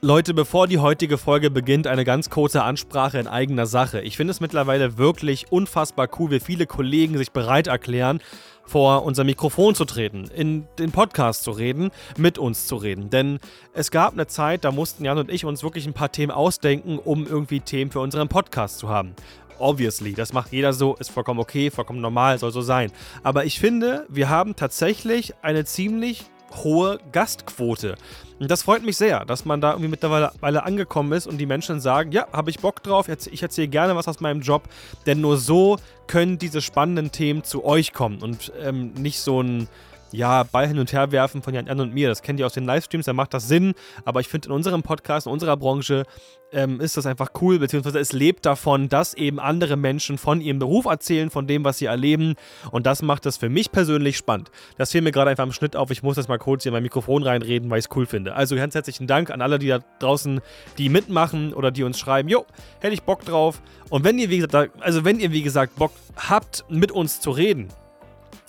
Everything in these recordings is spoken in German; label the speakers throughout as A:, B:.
A: Leute, bevor die heutige Folge beginnt, eine ganz kurze Ansprache in eigener Sache. Ich finde es mittlerweile wirklich unfassbar cool, wie viele Kollegen sich bereit erklären, vor unser Mikrofon zu treten, in den Podcast zu reden, mit uns zu reden. Denn es gab eine Zeit, da mussten Jan und ich uns wirklich ein paar Themen ausdenken, um irgendwie Themen für unseren Podcast zu haben. Obviously, das macht jeder so, ist vollkommen okay, vollkommen normal, soll so sein. Aber ich finde, wir haben tatsächlich eine ziemlich hohe Gastquote. Und das freut mich sehr, dass man da irgendwie mittlerweile angekommen ist und die Menschen sagen, ja, habe ich Bock drauf, ich erzähle gerne was aus meinem Job, denn nur so können diese spannenden Themen zu euch kommen und ähm, nicht so ein ja, Ball hin und her werfen von Jan und mir. Das kennt ihr aus den Livestreams, da macht das Sinn. Aber ich finde, in unserem Podcast, in unserer Branche ähm, ist das einfach cool, beziehungsweise es lebt davon, dass eben andere Menschen von ihrem Beruf erzählen, von dem, was sie erleben. Und das macht das für mich persönlich spannend. Das fiel mir gerade einfach am Schnitt auf. Ich muss das mal kurz hier in mein Mikrofon reinreden, weil ich es cool finde. Also ganz herzlichen Dank an alle, die da draußen, die mitmachen oder die uns schreiben, jo, hätte ich Bock drauf. Und wenn ihr, wie gesagt, also wenn ihr, wie gesagt, Bock habt, mit uns zu reden,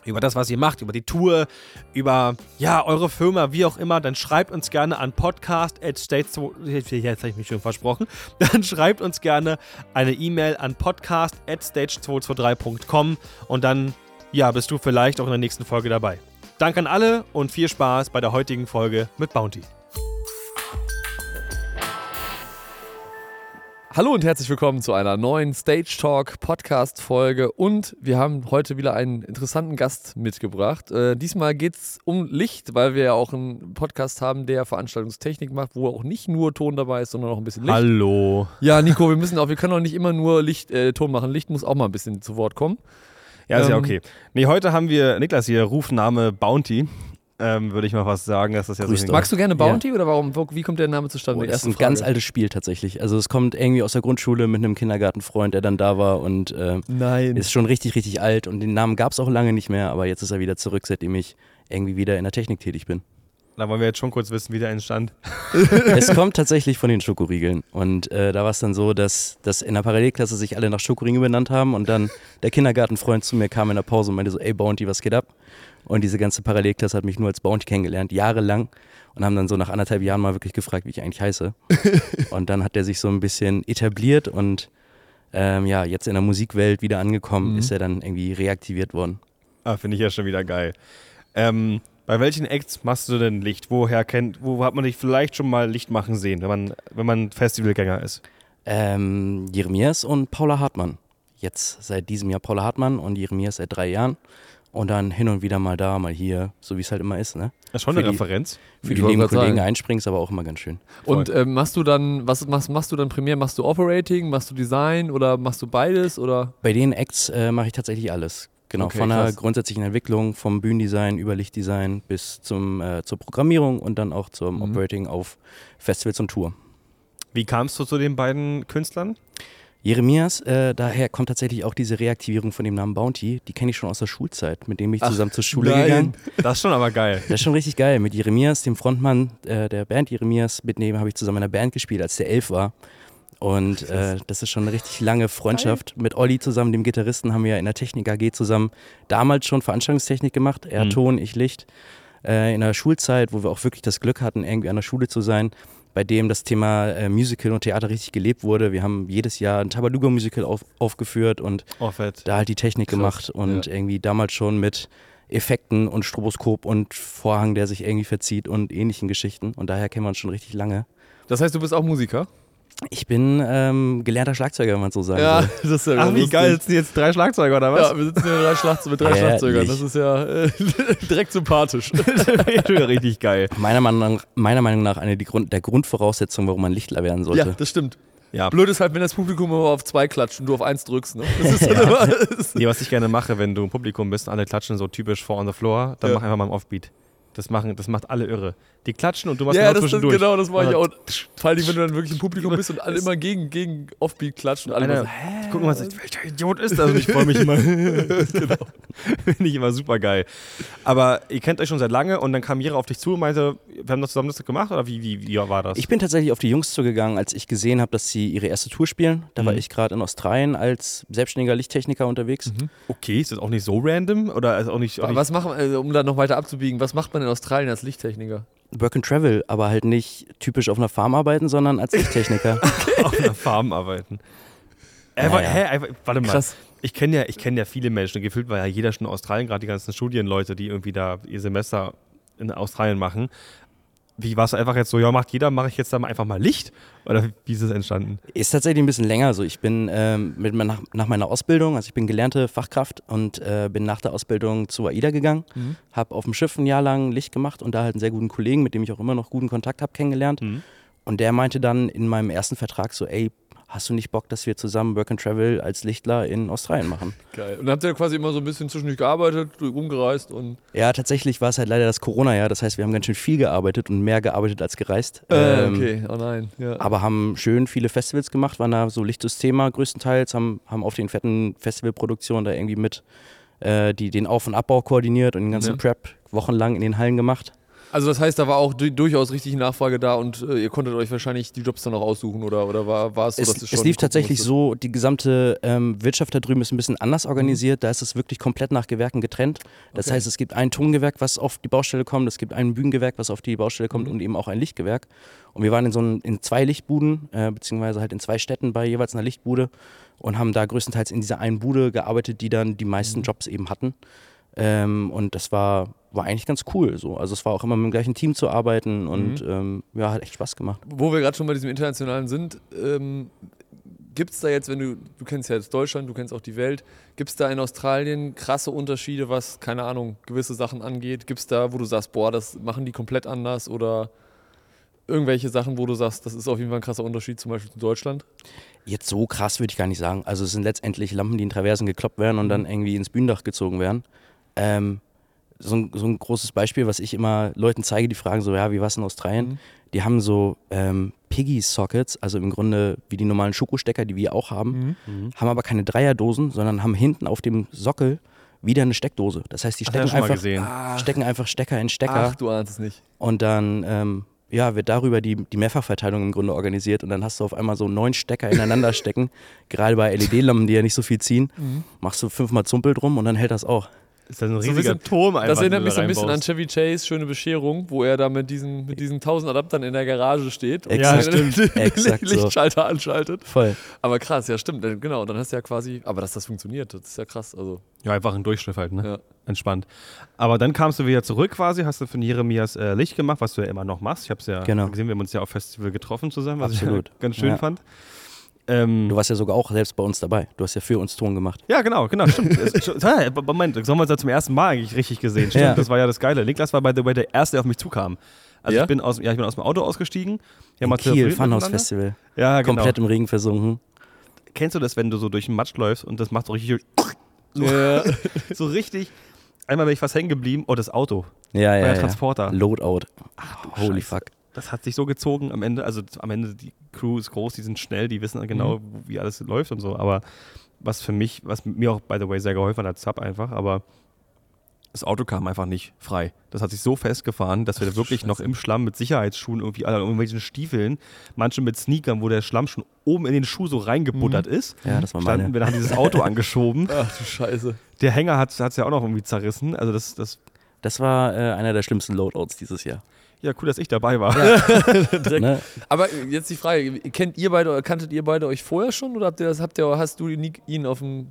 A: über das, was ihr macht, über die Tour, über ja, eure Firma, wie auch immer, dann schreibt uns gerne an podcast at stage jetzt habe ich mich schon versprochen, dann schreibt uns gerne eine E-Mail an podcast at stage223.com und dann ja, bist du vielleicht auch in der nächsten Folge dabei. Danke an alle und viel Spaß bei der heutigen Folge mit Bounty.
B: Hallo und herzlich willkommen zu einer neuen Stage Talk Podcast Folge und wir haben heute wieder einen interessanten Gast mitgebracht. Äh, diesmal geht es um Licht, weil wir ja auch einen Podcast haben, der Veranstaltungstechnik macht, wo auch nicht nur Ton dabei ist, sondern auch ein bisschen Licht.
A: Hallo.
B: Ja, Nico, wir müssen auch, wir können auch nicht immer nur Licht, äh, Ton machen. Licht muss auch mal ein bisschen zu Wort kommen.
A: Ja, ist ähm, ja okay. Nee, heute haben wir Niklas hier, Rufname Bounty ähm, würde ich mal fast sagen. Dass das ja
B: so Magst du gerne Bounty ja. oder warum, wie kommt der Name zustande?
C: Oh, das ist ein Frage. ganz altes Spiel tatsächlich. Also es kommt irgendwie aus der Grundschule mit einem Kindergartenfreund, der dann da war und äh,
B: Nein.
C: ist schon richtig, richtig alt und den Namen gab es auch lange nicht mehr, aber jetzt ist er wieder zurück, seitdem ich irgendwie wieder in der Technik tätig bin.
A: Da wollen wir jetzt schon kurz wissen, wie der entstand.
C: es kommt tatsächlich von den Schokoriegeln. Und äh, da war es dann so, dass, dass in der Parallelklasse sich alle nach Schokoriegeln benannt haben und dann der Kindergartenfreund zu mir kam in der Pause und meinte so, ey Bounty, was geht ab? Und diese ganze Parallelklasse hat mich nur als Bounty kennengelernt, jahrelang. Und haben dann so nach anderthalb Jahren mal wirklich gefragt, wie ich eigentlich heiße. und dann hat der sich so ein bisschen etabliert und ähm, ja, jetzt in der Musikwelt wieder angekommen, mhm. ist er dann irgendwie reaktiviert worden.
A: Ah, finde ich ja schon wieder geil. Ähm, bei welchen Acts machst du denn Licht? Woher kennt, wo hat man dich vielleicht schon mal Licht machen sehen, wenn man, wenn man Festivalgänger ist?
C: Ähm, Jeremias und Paula Hartmann. Jetzt seit diesem Jahr Paula Hartmann und Jeremias seit drei Jahren. Und dann hin und wieder mal da, mal hier, so wie es halt immer ist. Ne?
A: Das ist schon für eine die, Referenz.
C: Für die lieben Kollegen sagen. einspringst, aber auch immer ganz schön.
B: Und ähm, machst du dann, was machst, machst du dann primär? Machst du Operating, machst du Design oder machst du beides? Oder?
C: Bei den Acts äh, mache ich tatsächlich alles. Genau, okay, von der grundsätzlichen Entwicklung, vom Bühnendesign über Lichtdesign bis zum, äh, zur Programmierung und dann auch zum mhm. Operating auf Festivals und Tour.
A: Wie kamst du zu den beiden Künstlern?
C: Jeremias, äh, daher kommt tatsächlich auch diese Reaktivierung von dem Namen Bounty. Die kenne ich schon aus der Schulzeit, mit dem ich zusammen Ach, zur Schule nein. gegangen.
A: Das ist schon aber geil.
C: Das ist schon richtig geil. Mit Jeremias, dem Frontmann äh, der Band Jeremias, mit dem habe ich zusammen in einer Band gespielt, als der elf war. Und äh, das ist schon eine richtig lange Freundschaft. Mit Olli zusammen, dem Gitarristen, haben wir in der Technik AG zusammen damals schon Veranstaltungstechnik gemacht. Er mhm. Ton, ich Licht. Äh, in der Schulzeit, wo wir auch wirklich das Glück hatten, irgendwie an der Schule zu sein, bei dem das Thema äh, Musical und Theater richtig gelebt wurde. Wir haben jedes Jahr ein Tabaluga-Musical auf, aufgeführt und
A: oh,
C: da halt die Technik Krass. gemacht und ja. irgendwie damals schon mit Effekten und Stroboskop und Vorhang, der sich irgendwie verzieht und ähnlichen Geschichten. Und daher kennen wir uns schon richtig lange.
B: Das heißt, du bist auch Musiker?
C: Ich bin ähm, gelernter Schlagzeuger, wenn man so sagen
A: ja, will. Das ist ja Ach, wie geil, sitzen jetzt drei Schlagzeuger oder was?
B: Ja, wir sitzen hier mit drei, Schlagze mit drei Schlagzeugern. Das ist ja äh, direkt sympathisch. das
A: wäre richtig geil.
C: Meiner Meinung nach, meiner Meinung nach eine Grund, der Grundvoraussetzung, warum man Lichtler werden sollte.
B: Ja, das stimmt. Ja. Blöd ist halt, wenn das Publikum immer auf zwei klatscht und du auf eins drückst. Ne? Das ist
A: ja. immer, nee, was ich gerne mache, wenn du im Publikum bist, alle klatschen so typisch vor on the floor, dann ja. mach einfach mal im Offbeat. Das, machen, das macht alle irre. Die klatschen und du machst
B: ja, genau zwischendurch. genau, das mache ich auch. Vor allem, wenn du dann wirklich im Publikum bist und alle immer gegen, gegen Offbeat klatschen und alle
A: Einer, so, hä? Gucken mal, welcher Idiot ist das? Und ich freue mich immer. genau. Finde ich immer super geil. Aber ihr kennt euch schon seit lange und dann kam Jira auf dich zu und meinte, wir haben das zusammen das gemacht oder wie, wie, wie war das?
C: Ich bin tatsächlich auf die Jungs zugegangen, als ich gesehen habe, dass sie ihre erste Tour spielen. Da mhm. war ich gerade in Australien als selbstständiger Lichttechniker unterwegs.
A: Mhm. Okay, ist das auch nicht so random? Oder ist auch nicht, auch
B: was machen, äh, um da noch weiter abzubiegen, was macht man in Australien als Lichttechniker?
C: Work and Travel, aber halt nicht typisch auf einer Farm arbeiten, sondern als Lichttechniker.
A: auf einer Farm arbeiten. Äh,
C: Naja.
A: hä, äh, warte mal.
B: Krass.
A: Ich kenne ja, ich kenn ja viele Menschen. Gefühlt war ja jeder schon in Australien, gerade die ganzen Studienleute, die irgendwie da ihr Semester in Australien machen. Wie war es einfach jetzt so, ja, macht jeder, mache ich jetzt da mal einfach mal Licht? Oder wie ist es entstanden?
C: Ist tatsächlich ein bisschen länger so. Ich bin ähm, mit, nach, nach meiner Ausbildung, also ich bin gelernte Fachkraft und äh, bin nach der Ausbildung zu AIDA gegangen,
B: Mhm.
C: habe auf dem Schiff ein Jahr lang Licht gemacht und da halt einen sehr guten Kollegen, mit dem ich auch immer noch guten Kontakt habe, kennengelernt.
A: Mhm.
C: Und der meinte dann in meinem ersten Vertrag so, ey, hast du nicht Bock, dass wir zusammen Work and Travel als Lichtler in Australien machen?
B: Geil. Und dann habt ihr quasi immer so ein bisschen zwischendurch gearbeitet, rumgereist und.
C: Ja, tatsächlich war es halt leider das Corona-Jahr. Das heißt, wir haben ganz schön viel gearbeitet und mehr gearbeitet als gereist.
B: Äh,
C: Ähm,
B: okay, oh nein. Ja.
C: Aber haben schön viele Festivals gemacht, waren da so Licht das Thema größtenteils, haben, haben auf den fetten Festivalproduktionen da irgendwie mit äh, die, den Auf- und Abbau koordiniert und den ganzen
B: Ja.
C: Prep wochenlang in den Hallen gemacht.
B: Also das heißt, da war auch du durchaus richtig Nachfrage da und äh, ihr konntet euch wahrscheinlich die Jobs dann auch aussuchen oder, oder war, war es so,
C: Es,
B: dass es schon
C: es lief tatsächlich so, die gesamte ähm, Wirtschaft da drüben ist ein bisschen anders
B: Mhm.
C: organisiert. Da ist es wirklich komplett nach Gewerken getrennt. Das
B: Okay.
C: heißt, es gibt ein Tongewerk, was auf die Baustelle kommt, es gibt ein Bühnengewerk, was auf die Baustelle kommt
B: Mhm.
C: und eben auch ein Lichtgewerk. Und wir waren in so ein, in zwei Lichtbuden, äh, beziehungsweise halt in zwei Städten bei jeweils einer Lichtbude und haben da größtenteils in dieser einen Bude gearbeitet, die dann die meisten
B: Mhm.
C: Jobs eben hatten. Ähm, und das war, war eigentlich ganz cool so. Also es war auch immer mit dem gleichen Team zu arbeiten und
B: Mhm.
C: ähm, ja, hat echt Spaß gemacht.
B: Wo wir gerade schon bei diesem Internationalen sind, ähm, gibt es da jetzt, wenn du, du kennst ja jetzt Deutschland, du kennst auch die Welt, gibt es da in Australien krasse Unterschiede, was, keine Ahnung, gewisse Sachen angeht? Gibt es da, wo du sagst, boah, das machen die komplett anders oder irgendwelche Sachen, wo du sagst, das ist auf jeden Fall ein krasser Unterschied, zum Beispiel zu Deutschland?
C: Jetzt so krass würde ich gar nicht sagen. Also es sind letztendlich Lampen, die in Traversen gekloppt werden und
B: Mhm.
C: dann irgendwie ins Bühnendach gezogen werden. Ähm, so, ein, so ein großes Beispiel, was ich immer Leuten zeige, die fragen so, ja, wie war es in Australien?
B: Mhm.
C: Die haben so ähm, Piggy-Sockets, also im Grunde wie die normalen Schokostecker, die wir auch haben,
B: Mhm.
C: haben aber keine Dreierdosen, sondern haben hinten auf dem Sockel wieder eine Steckdose. Das heißt, die stecken, einfach,
A: gesehen.
C: stecken einfach Stecker in Stecker
B: Ach, du ahnst es nicht.
C: und dann ähm, ja, wird darüber die, die Mehrfachverteilung im Grunde organisiert und dann hast du auf einmal so neun Stecker ineinander stecken. Gerade bei LED-Lampen, die ja nicht so viel ziehen,
B: Mhm.
C: machst du fünfmal Zumpel drum und dann hält das auch.
A: Ist das ein
B: So ein
A: riesiger
B: bisschen-
A: Turm einfach?
B: Das erinnert
A: den
B: mich so ein bisschen an? Chevy Chase, schöne Bescherung, wo er da mit diesen, mit diesen 1000 Adaptern in der Garage steht und seine
C: Exakt so.
B: Lichtschalter anschaltet.
C: Voll.
B: Aber krass, ja stimmt, genau. Dann hast du ja quasi, aber dass das funktioniert, das ist ja krass. Also,
A: Ja, einfach ein Durchschnitt halt, ne?
B: ja.
A: Entspannt. Aber dann kamst du wieder zurück quasi, hast du von Jeremias äh, Licht gemacht, was du ja immer noch machst. Ich habe es ja
C: Genau.
A: gesehen, wir haben uns ja auf Festival getroffen zusammen, was
C: Absolut.
A: ich ganz schön
C: Ja.
A: fand. Ähm,
C: Du warst ja sogar auch selbst bei uns dabei. Du hast ja für uns Ton gemacht.
A: ja, genau, genau, stimmt. Ja, Moment, das haben wir uns ja zum ersten Mal eigentlich richtig gesehen. Stimmt,
C: Ja.
A: das war ja das Geile. Niklas war, by the way, der Erste, der auf mich zukam. Also
B: Ja?
A: ich, bin aus, ja, ich bin aus dem Auto ausgestiegen.
C: In Kiel, Funhouse. Festival.
A: Ja, genau.
C: Komplett im Regen versunken.
A: Kennst du das, wenn du so durch den Matsch läufst und das macht so richtig, so,
B: Ja.
A: so richtig. Einmal bin ich fast hängen geblieben. Oh, das Auto.
C: Ja,
A: Euer
C: ja, ja.
A: Transporter.
C: Loadout.
A: Ach, du
C: Holy
A: Scheiße.
C: fuck.
A: Das hat sich so gezogen am Ende. Also am Ende, die Crew ist groß, die sind schnell, die wissen genau, wo- wie alles läuft und so. Aber was für mich, was mir auch, by the way, sehr geholfen hat, Sub einfach, aber das Auto kam einfach nicht frei. Das hat sich so festgefahren, dass wir da wirklich noch im Schlamm mit Sicherheitsschuhen irgendwie, alle irgendwelchen Stiefeln, manche mit Sneakern, wo der Schlamm schon oben in den Schuh so reingebuttert ist.
C: Ja, das war
A: Standen
C: meine.
A: wir, dann haben dieses Auto angeschoben.
B: Ach du Scheiße.
A: Der Hänger hat es ja auch noch irgendwie zerrissen. Also das, das,
C: Das war äh, einer der schlimmsten Loadouts dieses Jahr.
A: Ja cool, dass ich dabei war.
C: Ne?
B: Aber jetzt die Frage, kennt ihr beide, oder kanntet ihr beide euch vorher schon oder habt ihr das, habt ihr, hast du ihn auf dem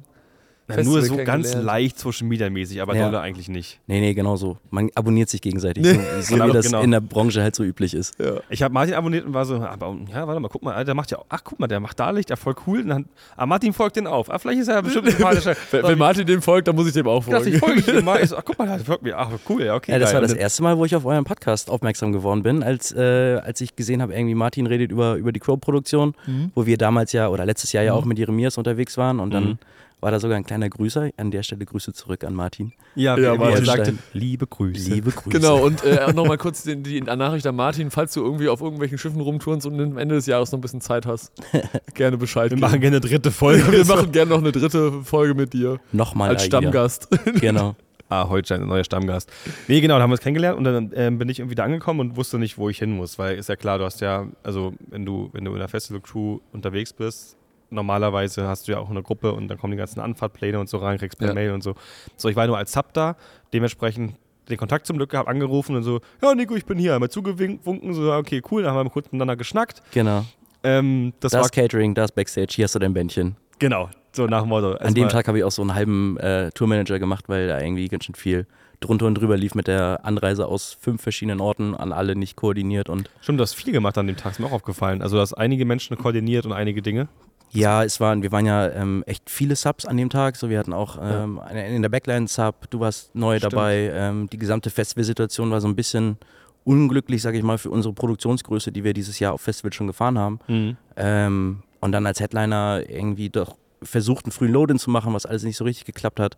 A: Na, nur so ganz leicht Social Media mäßig, aber
C: Ja.
A: dolle eigentlich nicht.
C: Nee, nee, genau so. Man abonniert sich gegenseitig.
B: Nee.
C: So, so
A: Genau,
C: wie das
A: genau.
C: in der Branche halt so üblich ist.
A: Ich habe Martin abonniert und war so, aber ja, warte mal, guck mal, der macht ja, auch- ach guck mal, der macht da Licht, ja voll cool. Und dann, ah, Martin folgt den auf. Ah, vielleicht ist er ja bestimmt ein sympathischer.
B: Wenn, wenn Martin dem folgt, dann muss ich dem auch
A: Ich dachte, ich
B: folgen.
A: folge ihm mal. Ich so, ach guck mal, der folgt mir. Ach cool, ja, okay.
C: Ja, das
A: geil.
C: war das erste Mal, wo ich auf euren Podcast aufmerksam geworden bin, als, äh, als ich gesehen habe, irgendwie Martin redet über, über die Crow-Produktion,
B: Mhm.
C: wo wir damals ja oder letztes Jahr ja auch mit Jeremias unterwegs waren und dann
A: Mhm.
C: War da sogar ein kleiner Grüßer. An der Stelle Grüße zurück an Martin.
A: Ja,
B: Ja,
A: wie er
B: Martin.
A: sagte, liebe Grüße.
C: Liebe Grüße.
B: Genau, und äh, nochmal kurz die, die Nachricht an Martin, falls du irgendwie auf irgendwelchen Schiffen rumturnst und am Ende des Jahres noch ein bisschen Zeit hast, gerne Bescheid
A: Wir
B: geben.
A: machen gerne eine dritte Folge.
B: wir machen gerne noch eine dritte Folge mit dir
C: Nochmal
B: als. Stammgast.
C: Genau.
A: Ah, heute ein neuer Stammgast. Nee, genau, da haben wir uns kennengelernt und dann ähm, bin ich irgendwie da angekommen und wusste nicht, wo ich hin muss, weil ist ja klar, du hast ja, also wenn du, wenn du in der Festival-Crew unterwegs bist, normalerweise hast du ja auch eine Gruppe und dann kommen die ganzen Anfahrtpläne und so rein, kriegst per
B: Ja.
A: Mail und so. So, ich war nur als Sub da, dementsprechend den Kontakt zum Glück gehabt, angerufen und so, ja, Nico, ich bin hier, einmal zugewunken, so, okay, cool, dann haben wir kurz miteinander geschnackt.
C: Genau.
A: Ähm, das,
C: Das, Catering, das Backstage, hier hast du dein Bändchen.
A: genau, so nach dem Motto.
C: An dem Tag habe ich auch so einen halben äh, Tourmanager gemacht, weil da irgendwie ganz schön viel drunter und drüber lief mit der Anreise aus fünf verschiedenen Orten, an alle nicht koordiniert und
A: Stimmt, du hast viel gemacht an dem Tag, ist mir auch aufgefallen. Also, du hast einige Menschen koordiniert und einige Dinge.
C: Ja, es waren, wir waren ja ähm, echt viele Subs an dem Tag. So, wir hatten auch ähm, eine, in der Backline Sub, du warst neu
A: Stimmt.
C: dabei. Ähm, die gesamte Festivalsituation war so ein bisschen unglücklich, sage ich mal, für unsere Produktionsgröße, die wir dieses Jahr auf Festival schon gefahren haben.
A: Mhm.
C: Ähm, und dann als Headliner irgendwie doch versucht, einen frühen Load-in zu machen, was alles nicht so richtig geklappt hat.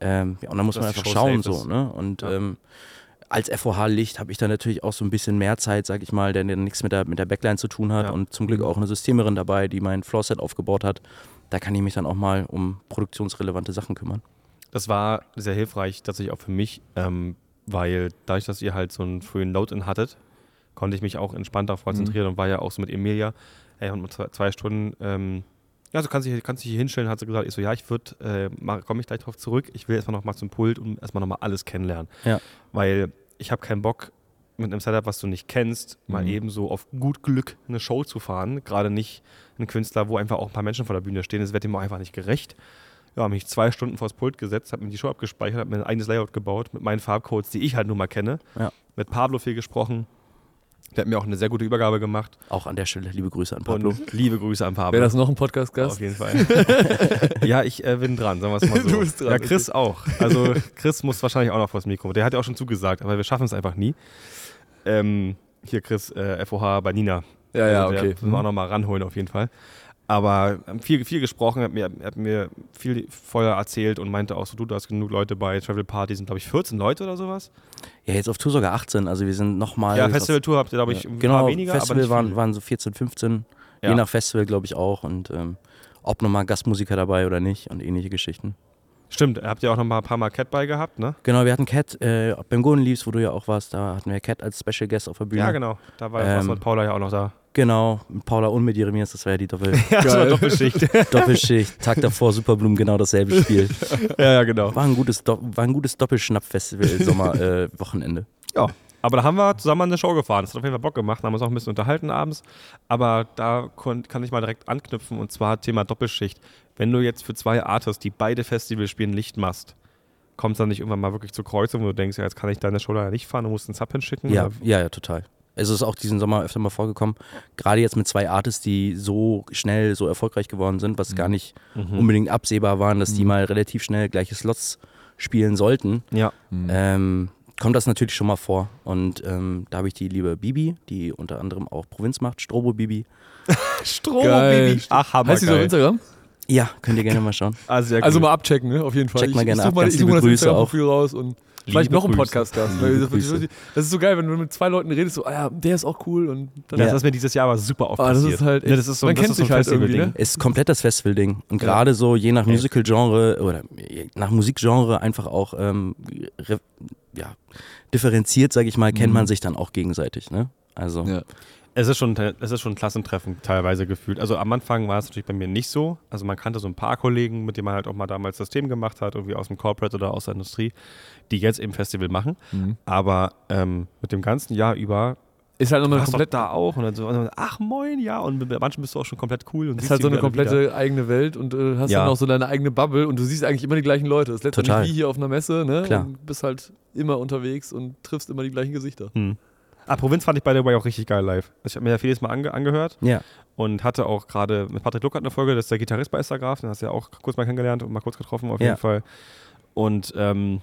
C: Ähm, ja, und dann muss
A: Dass
C: man einfach schauen so. Ne? Und
A: Ja.
C: Als FOH-Licht habe ich dann natürlich auch so ein bisschen mehr Zeit, sag ich mal, der der nichts mit der, mit der Backline zu tun hat.
A: Ja.
C: Und zum Glück auch eine Systemerin dabei, die mein Floorset aufgebaut hat. Da kann ich mich dann auch mal um produktionsrelevante Sachen kümmern.
A: Das war sehr hilfreich, tatsächlich auch für mich, ähm, weil dadurch, dass ihr halt so einen frühen Load-in hattet, konnte ich mich auch entspannt darauf konzentrieren und war ja auch so mit Emilia, ey, und zwei Stunden, ähm, ja, so kannst du kannst dich hier hinstellen, hat sie gesagt, ich so, ja, ich würde, äh, komme ich gleich drauf zurück, ich will erstmal noch mal zum Pult und erstmal noch mal alles kennenlernen.
C: Ja.
A: Weil ich habe keinen Bock, mit einem Setup, was du nicht kennst, mal
B: Mhm.
A: eben so auf gut Glück eine Show zu fahren. Gerade nicht ein Künstler, wo einfach auch ein paar Menschen vor der Bühne stehen. Das wird ihm auch einfach nicht gerecht. Ja, habe mich zwei Stunden vors Pult gesetzt, habe mir die Show abgespeichert, habe mir ein eigenes Layout gebaut mit meinen Farbcodes, die ich halt nur mal kenne.
C: Ja.
A: Mit Pablo viel gesprochen. Der hat mir auch eine sehr gute Übergabe gemacht.
C: Auch an der Stelle liebe Grüße an Pablo.
A: Und liebe Grüße an Pablo.
B: Wäre das noch ein Podcast-Gast?
A: Auf jeden Fall. ja, ich äh, bin dran, sagen wir es mal so.
B: Du bist dran,
A: Ja, Chris auch. Also Chris muss wahrscheinlich auch noch vors Mikro. Der hat ja auch schon zugesagt, aber wir schaffen es einfach nie. Ähm, hier Chris, äh, FOH bei Nina.
B: Ja, ja,
A: Also
B: okay.
A: Müssen wir auch noch mal ranholen auf jeden Fall. Aber ähm, viel, viel gesprochen, hat mir, hat mir viel vorher erzählt und meinte auch so, du, da hast genug Leute bei Travel Party, sind glaube ich 14 Leute oder sowas.
C: Ja, jetzt auf Tour sogar 18. Also wir sind nochmal.
A: ja, Festivaltour habt ihr glaube ich ein paar
C: Genau,
A: weniger,
C: Festival
A: aber
C: waren, waren so 14, 15.
A: Ja.
C: Je nach Festival, glaube ich, auch. Und ähm, ob nochmal Gastmusiker dabei oder nicht und ähnliche Geschichten.
A: Stimmt, habt ihr auch noch mal ein paar Mal Cat bei gehabt, ne?
C: Genau, wir hatten Cat äh, beim Golden Leaves, wo du ja auch warst, da hatten wir Cat als Special Guest auf der Bühne.
A: Ja, genau. Da war
C: ähm,
A: mit Paula ja auch noch da.
C: Genau, mit Paula und mit Jeremias, das war ja die Doppel
A: Ja, das war. Doppelschicht.
C: Doppelschicht. Tag davor, Superblumen, genau dasselbe Spiel.
A: ja, ja, genau.
C: War ein gutes, Do war ein gutes Doppelschnapp-Festival, Sommer-Wochenende. Äh, Wochenende.
A: Ja, aber da haben wir zusammen eine Show gefahren. Das hat auf jeden Fall Bock gemacht, haben uns auch ein bisschen unterhalten abends. Aber da kann ich mal direkt anknüpfen und zwar Thema Doppelschicht. Wenn du jetzt für zwei Artists, die beide Festivals spielen, Licht machst, kommt es dann nicht irgendwann mal wirklich zur Kreuzung, wo du denkst, ja, jetzt kann ich deine Show leider nicht fahren, du musst einen Sub hinschicken?
C: Ja, ja, ja, total. Es ist auch diesen Sommer öfter mal vorgekommen. Gerade jetzt mit zwei Artists, die so schnell so erfolgreich geworden sind, was gar nicht
A: Mhm.
C: unbedingt absehbar waren, dass die mal relativ schnell gleiche Slots spielen sollten.
A: Ja.
C: Ähm, kommt das natürlich schon mal vor. Und ähm, da habe ich die liebe Bibi, die unter anderem auch Provinz macht, Strobo Bibi.
B: Geil.
A: Baby. Ach, Hammer.
B: Heißt die so auf. Instagram?
C: Ja, könnt ihr gerne mal schauen.
A: Ah,
B: Also mal abchecken, ne? Auf jeden Fall.
C: Check mal
B: ich,
C: gerne
B: ich such
C: ab.
B: mal, ich such
C: liebe
B: mal das
C: Grüße
B: Instagram-Profil raus und vielleicht noch ein
A: Grüße.
B: Podcast-Gast. Das ist so geil, wenn du mit zwei Leuten redest, so, ah ja, der ist auch cool und dann
A: Ja, das ist mir dieses Jahr aber super oft
B: Ah, das
A: passiert.
B: ist halt
A: Ne,
B: echt-
A: das ist so,
B: man
A: das
B: kennt
A: ist so ein
B: sich halt irgendwie,
A: Festival-Ding.
B: ne?
C: Ist komplett das Festival-Ding. Und
B: Ja.
C: gerade so je nach. Musical-Genre oder nach Musikgenre einfach auch ähm, re- ja, differenziert, sage ich mal, kennt
B: Mhm.
C: man sich dann auch gegenseitig. Ne? Also
B: Ja.
A: Es ist, schon, es ist schon ein Klassentreffen teilweise gefühlt. Also am Anfang war es natürlich bei mir nicht so. Also man kannte so ein paar Kollegen, mit denen man halt auch mal damals das Thema gemacht hat, irgendwie aus dem Corporate oder aus der Industrie, die jetzt eben Festival machen.
B: Mhm.
A: Aber ähm, mit dem ganzen Jahr über
B: Ist halt nochmal komplett
A: da auch und dann so, ach moin, ja. Und mit manchen bist du auch schon komplett cool. Und
B: ist halt so eine
A: wieder wieder.
B: komplette eigene Welt und äh, hast
A: Ja.
B: dann auch so deine eigene Bubble und du siehst eigentlich immer die gleichen Leute. Das
C: Total.
B: wie hier auf einer Messe, ne?
C: Klar.
B: Und bist halt immer unterwegs und triffst immer die gleichen Gesichter.
A: Hm. Ah, Provinz fand ich by the way auch richtig geil live. Ich habe mir ja vieles mal ange angehört
C: ja,
A: und hatte auch gerade mit Patrick Luckert eine Folge, das ist der Gitarrist bei Estergraf, den hast du ja auch kurz mal kennengelernt und mal kurz getroffen auf
C: Ja.
A: jeden Fall. Und ähm,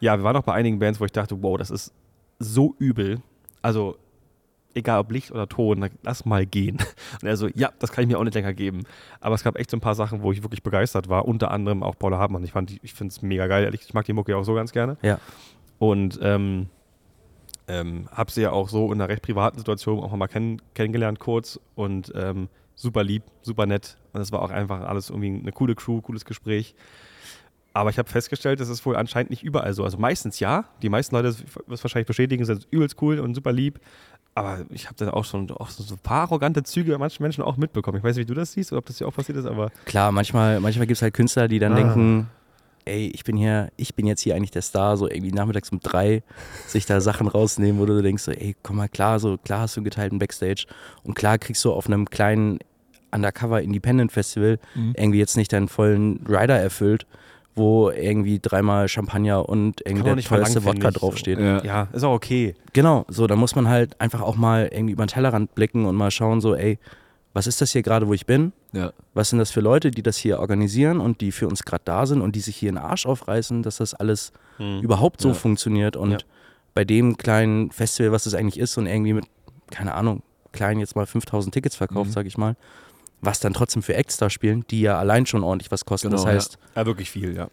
A: ja, wir waren auch bei einigen Bands, wo ich dachte, wow, das ist so übel. Also egal ob Licht oder Ton, lass mal gehen. Und er so, ja, das kann ich mir auch nicht länger geben. Aber es gab echt so ein paar Sachen, wo ich wirklich begeistert war, unter anderem auch Paula Hartmann. Ich, fand ich finde es mega geil, ehrlich. Ich mag die Mucke auch so ganz gerne.
C: Ja.
A: Und ähm, ähm, habe sie ja auch so in einer recht privaten Situation auch mal kenn kennengelernt kurz und ähm, super lieb, super nett. Und es war auch einfach alles irgendwie eine coole Crew, cooles Gespräch. Aber ich habe festgestellt, das ist wohl anscheinend nicht überall so. Also meistens ja. Die meisten Leute, was wahrscheinlich bestätigen, sind übelst cool und super lieb. Aber ich habe dann auch schon auch so, so ein paar arrogante Züge bei manchen Menschen auch mitbekommen. Ich weiß nicht, wie du das siehst oder ob das dir auch passiert ist, aber
C: klar, manchmal, manchmal gibt es halt Künstler, die dann
A: Ah.
C: denken, ey, ich bin hier, ich bin jetzt hier eigentlich der Star, so irgendwie nachmittags um drei sich da Sachen rausnehmen, wo du denkst, so, ey, komm mal klar, so klar hast du einen geteilten Backstage und klar kriegst du auf einem kleinen Undercover Independent Festival
B: Mhm.
C: irgendwie jetzt nicht deinen vollen Rider erfüllt, wo irgendwie dreimal Champagner und irgendwie der teuerste Wodka draufsteht.
B: Ja.
A: Ja, ist auch okay.
C: Genau, so, da muss man halt einfach auch mal irgendwie über den Tellerrand blicken und mal schauen, so, ey, was ist das hier gerade, wo ich bin?
B: Ja.
C: Was sind das für Leute, die das hier organisieren und die für uns gerade da sind und die sich hier in den Arsch aufreißen, dass das alles
A: Hm.
C: überhaupt so
B: Ja.
C: funktioniert und
A: Ja.
C: bei dem kleinen Festival, was es eigentlich ist und irgendwie mit, keine Ahnung, klein jetzt mal 5000 Tickets verkauft,
B: Mhm.
C: sag ich mal, was dann trotzdem für Acts da spielen, die ja allein schon ordentlich was kosten.
B: Genau,
C: das heißt,
A: Ja, wirklich viel, ja.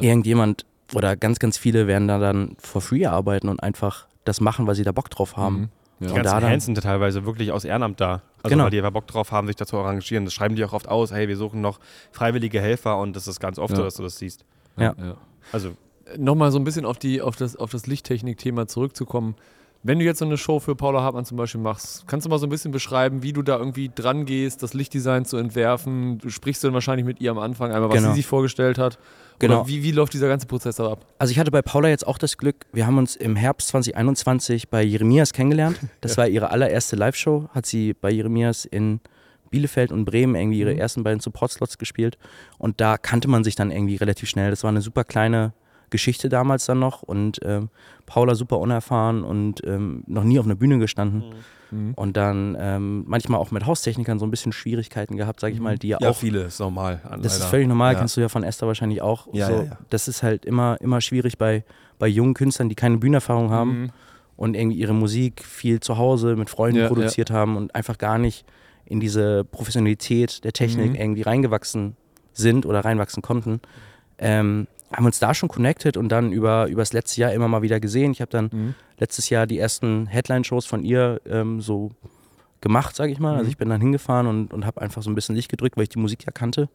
C: Irgendjemand oder ganz, ganz viele werden da dann for free arbeiten und einfach das machen, weil sie da Bock drauf haben.
B: Mhm. Ja.
A: Die ganzen
C: da
A: Hands sind teilweise wirklich aus Ehrenamt da. Also
C: Genau.
A: weil die einfach Bock drauf haben, sich dazu arrangieren. Das schreiben die auch oft aus, hey, wir suchen noch freiwillige Helfer und das ist ganz oft
B: Ja.
A: so, dass du das siehst.
C: Ja.
B: ja.
A: Also,
B: Nochmal so ein bisschen auf, die, auf das, auf das Lichttechnik-Thema zurückzukommen. Wenn du jetzt so eine Show für Paula Hartmann zum Beispiel machst, kannst du mal so ein bisschen beschreiben, wie du da irgendwie dran gehst, das Lichtdesign zu entwerfen? Du sprichst dann wahrscheinlich mit ihr am Anfang einmal, was
C: Genau.
B: sie sich vorgestellt hat.
C: Genau.
B: Wie, wie läuft dieser ganze Prozess da ab?
C: Also ich hatte bei Paula jetzt auch das Glück, wir haben uns im Herbst 2021 bei Jeremias kennengelernt. Das war ihre allererste Live-Show, hat sie bei Jeremias in Bielefeld und Bremen irgendwie ihre
B: Mhm.
C: ersten beiden Support-Slots gespielt. Und da kannte man sich dann irgendwie relativ schnell. Das war eine super kleine Geschichte damals dann noch und ähm, Paula super unerfahren und ähm, noch nie auf einer Bühne gestanden.
B: Mhm.
C: Und dann ähm, manchmal auch mit Haustechnikern so ein bisschen Schwierigkeiten gehabt, sag ich mal, die ja,
A: ja,
C: auch
A: viele ist normal.
C: das ist
A: leider.
C: völlig normal,
A: Ja.
C: kennst du ja von Esther wahrscheinlich auch.
A: Ja,
C: so,
A: ja.
C: Das ist halt immer, immer schwierig bei, bei jungen Künstlern, die keine Bühnenerfahrung haben
B: Mhm.
C: und irgendwie ihre Musik viel zu Hause mit Freunden produziert haben und einfach gar nicht in diese Professionalität der Technik
B: Mhm.
C: irgendwie reingewachsen sind oder reinwachsen konnten. Ähm, haben uns da schon connected und dann über, über das letzte Jahr immer mal wieder gesehen. Ich habe dann
B: Mhm.
C: letztes Jahr die ersten Headline-Shows von ihr ähm, so gemacht, sage ich mal. Also
B: Mhm.
C: ich bin dann hingefahren und, und habe einfach so ein bisschen Licht gedrückt, weil ich die Musik ja kannte.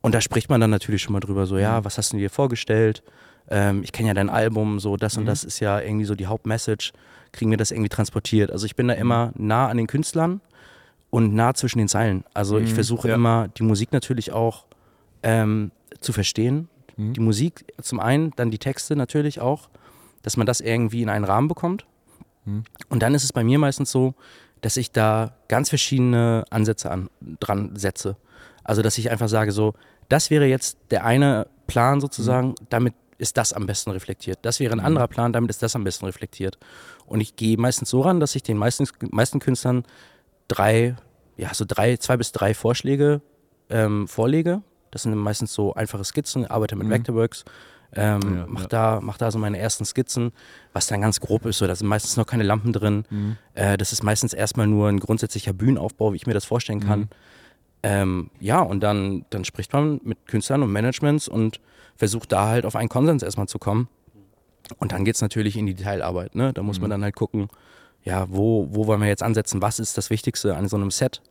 C: Und da spricht man dann natürlich schon mal drüber, so,
B: Mhm.
C: ja, was hast du dir vorgestellt? Ähm, ich kenne ja dein Album, so das und
B: Mhm.
C: das ist ja irgendwie so die Hauptmessage. Kriegen wir das irgendwie transportiert? Also ich bin da
B: Mhm.
C: immer nah an den Künstlern und nah zwischen den Zeilen. Also ich
B: Mhm,
C: versuche
B: ja.
C: immer, die Musik natürlich auch ähm, zu verstehen.
B: Mhm.
C: Die Musik zum einen, dann die Texte natürlich auch, dass man das irgendwie in einen Rahmen bekommt.
B: Mhm.
C: Und dann ist es bei mir meistens so, dass ich da ganz verschiedene Ansätze an, dran setze. Also, dass ich einfach sage, so, das wäre jetzt der eine Plan sozusagen, damit ist das am besten reflektiert. Das wäre ein
B: Mhm.
C: anderer Plan, damit ist das am besten reflektiert. Und ich gehe meistens so ran, dass ich den meisten, meisten Künstlern drei, ja, so drei, zwei bis drei Vorschläge ähm, vorlege. Das sind meistens so einfache Skizzen, arbeite mit
B: Mhm.
C: Vectorworks, ähm,
B: Ja,
C: mach,
B: ja.
C: Da, mach da so meine ersten Skizzen, was dann ganz grob ist. So, da sind meistens noch keine Lampen drin.
B: Mhm.
C: Äh, das ist meistens erstmal nur ein grundsätzlicher Bühnenaufbau, wie ich mir das vorstellen kann.
B: Mhm.
C: Ähm, ja, und dann, dann spricht man mit Künstlern und Managements und versucht da halt auf einen Konsens erstmal zu kommen. Und dann geht es natürlich in die Detailarbeit. Ne? Da muss man
B: Mhm.
C: dann halt gucken, ja, wo, wo wollen wir jetzt ansetzen, was ist das Wichtigste an so einem Set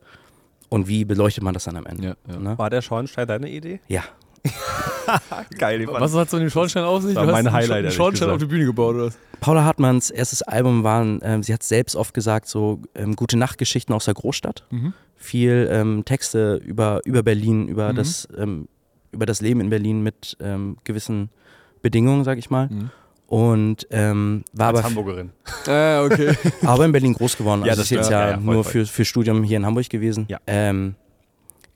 C: und wie beleuchtet man das dann am Ende.
B: Ja, ja.
C: Ne?
A: War der Schornstein deine Idee?
C: Ja,
A: Geil, den fand
B: Was hat so dem Schornstein auf sich?
A: war
B: Du hast
A: mein Highlight,
B: einen Schornstein auf die Bühne gebaut, oder was?
C: Paula Hartmanns erstes Album waren, ähm, sie hat selbst oft gesagt, so ähm, gute Nachtgeschichten aus der Großstadt.
B: Mhm.
C: Viel ähm, Texte über, über Berlin, über,
B: Mhm.
C: das, ähm, über das Leben in Berlin mit ähm, gewissen Bedingungen, sag ich mal.
B: Mhm.
C: Und ähm, war
A: Als
C: aber,
A: Hamburgerin.
B: Ah, okay.
C: aber in Berlin groß geworden.
A: Ja,
C: Also
A: das
C: ist jetzt ja,
A: Ja, ja, voll,
C: nur
A: voll.
C: Für, für Studium hier in Hamburg gewesen.
A: Ja.
C: Ähm,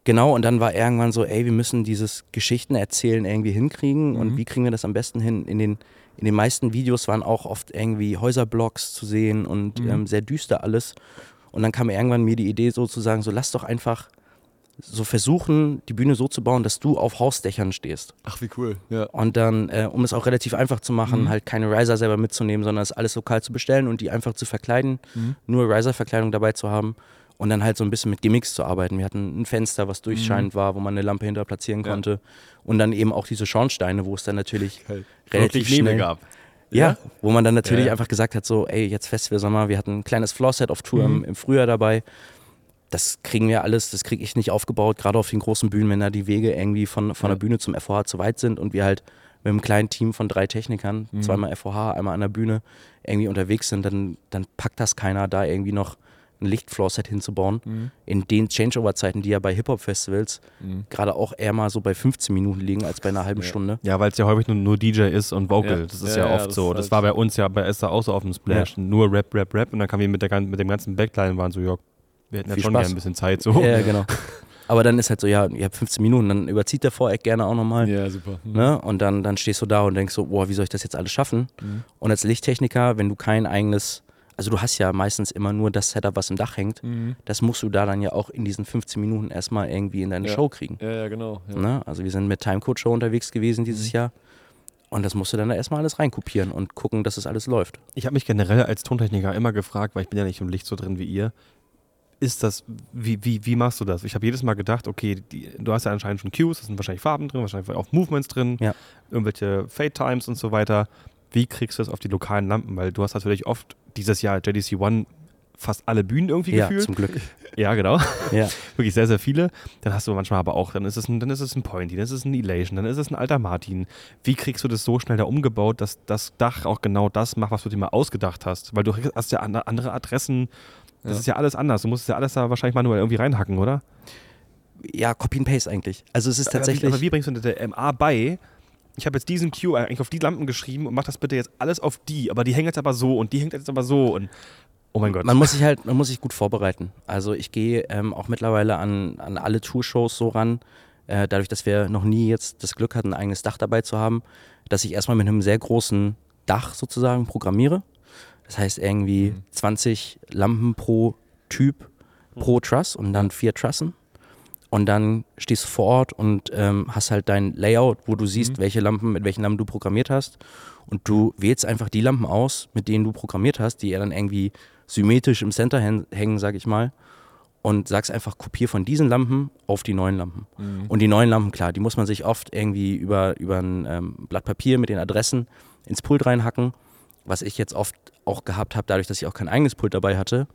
C: genau, und dann war irgendwann so, ey, wir müssen dieses Geschichten erzählen irgendwie hinkriegen.
B: Mhm.
C: Und wie kriegen wir das am besten hin? In den, in den meisten Videos waren auch oft irgendwie Häuserblocks zu sehen und
B: Mhm.
C: ähm, sehr düster alles. Und dann kam irgendwann mir die Idee sozusagen, so lass doch einfach so versuchen, die Bühne so zu bauen, dass du auf Hausdächern stehst.
B: Ach, wie cool. Ja.
C: Und dann, äh, um es auch relativ einfach zu machen,
B: Mhm.
C: halt keine Riser selber mitzunehmen, sondern es alles lokal zu bestellen und die einfach zu verkleiden,
B: Mhm.
C: nur Riser-Verkleidung dabei zu haben und dann halt so ein bisschen mit Gimmicks zu arbeiten. Wir hatten ein Fenster, was durchscheinend war, wo man eine Lampe hinter platzieren
B: Mhm. Ja.
C: konnte und dann eben auch diese Schornsteine, wo es dann natürlich
B: Geil.
C: relativ
A: Wirklich Nebel
C: schnell...
A: gab.
C: Ja, wo man dann natürlich
A: Ja, ja.
C: einfach gesagt hat, so, ey, jetzt Festival Sommer, wir hatten ein kleines Floor-Set auf Tour
B: Mhm.
C: im, im Frühjahr dabei. Das kriegen wir alles, das kriege ich nicht aufgebaut, gerade auf den großen Bühnen, wenn da die Wege irgendwie von, von
B: Ja.
C: der Bühne zum FOH zu weit sind und wir halt mit einem kleinen Team von drei Technikern,
B: Mhm.
C: zweimal FOH, einmal an der Bühne, irgendwie unterwegs sind, dann, dann packt das keiner, da irgendwie noch ein Lichtfloor-Set hinzubauen.
B: Mhm.
C: In den Changeover-Zeiten, die ja bei Hip-Hop-Festivals gerade auch eher mal so bei 15 Minuten liegen als bei einer halben
B: Ja.
C: Stunde.
A: Ja, weil es ja häufig nur, nur DJ ist und Vocal.
B: Ja.
A: Das ist
B: Ja,
A: ja,
B: ja,
A: oft
B: das
A: so.
B: ist
A: Das
B: halt-
A: war bei uns ja bei Esther auch so auf dem Splash. Nur Rap, Rap, Rap. Und dann kamen wir mit, der, mit dem ganzen Backline und waren so, ja, wir hätten ja schon
C: Spaß.
A: ein bisschen Zeit. So.
C: Ja, genau. Aber dann ist halt so, ja, ihr habt 15 Minuten, dann überzieht der Voreck gerne auch nochmal.
B: Ja, super. Mhm.
C: Ne? Und dann, dann stehst du da und denkst so, boah, wie soll ich das jetzt alles schaffen?
B: Mhm.
C: Und als Lichttechniker, wenn du kein eigenes, also du hast ja meistens immer nur das Setup, was im Dach hängt,
B: Mhm.
C: das musst du da dann ja auch in diesen 15 Minuten erstmal irgendwie in deine
B: Ja.
C: Show kriegen.
B: Ja, ja, genau. Ja.
C: Ne? Also wir sind mit Timecode Show unterwegs gewesen dieses
B: Mhm.
C: Jahr. Und das musst du dann da erstmal alles reinkopieren und gucken, dass es alles läuft.
A: Ich habe mich generell als Tontechniker immer gefragt, weil ich bin ja nicht im Licht so drin wie ihr. Ist das, wie, wie, wie machst du das? Ich habe jedes Mal gedacht, okay, die, du hast ja anscheinend schon Cues, da sind wahrscheinlich Farben drin, wahrscheinlich auch Movements drin,
C: Ja.
A: irgendwelche Fade Times und so weiter. Wie kriegst du das auf die lokalen Lampen? Weil du hast natürlich oft dieses Jahr JDC One fast alle Bühnen irgendwie
C: Ja,
A: gefühlt.
C: zum Glück.
A: Ja, genau.
C: Ja.
A: Wirklich sehr, sehr viele. Dann hast du manchmal aber auch, dann ist es ein, dann ist es ein Pointy, dann ist es ein Elation, dann ist es ein alter Martin. Wie kriegst du das so schnell da umgebaut, dass das Dach auch genau das macht, was du dir mal ausgedacht hast? Weil du hast ja an- andere Adressen, das
B: Ja.
A: ist ja alles anders. Du musst ja alles da wahrscheinlich manuell irgendwie reinhacken, oder?
C: ja, Copy and Paste eigentlich. Also es ist
A: Aber wie,
C: tatsächlich.
A: aber wie bringst du denn der MA bei? Ich habe jetzt diesen Cue eigentlich auf die Lampen geschrieben und mach das bitte jetzt alles auf die, aber die hängt jetzt aber so und die hängt jetzt aber so und oh mein Gott.
C: Man muss sich halt, man muss sich gut vorbereiten. Also ich gehe ähm, auch mittlerweile an, an alle Tourshows so ran, äh, dadurch, dass wir noch nie jetzt das Glück hatten, ein eigenes Dach dabei zu haben, dass ich erstmal mit einem sehr großen Dach sozusagen programmiere. Das heißt irgendwie 20 Lampen pro Typ pro Truss und dann vier Trussen. Und dann stehst du vor Ort und ähm, hast halt dein Layout, wo du siehst, welche Lampen, mit welchen Lampen du programmiert hast. Und du wählst einfach die Lampen aus, mit denen du programmiert hast, die ja dann irgendwie symmetrisch im Center hängen, sag ich mal. Und sagst einfach, kopier von diesen Lampen auf die neuen Lampen. Und die neuen Lampen, klar, die muss man sich oft irgendwie über, über ein ähm, Blatt Papier mit den Adressen ins Pult reinhacken. Was ich jetzt oft auch gehabt habe, dadurch, dass ich auch kein eigenes Pult dabei hatte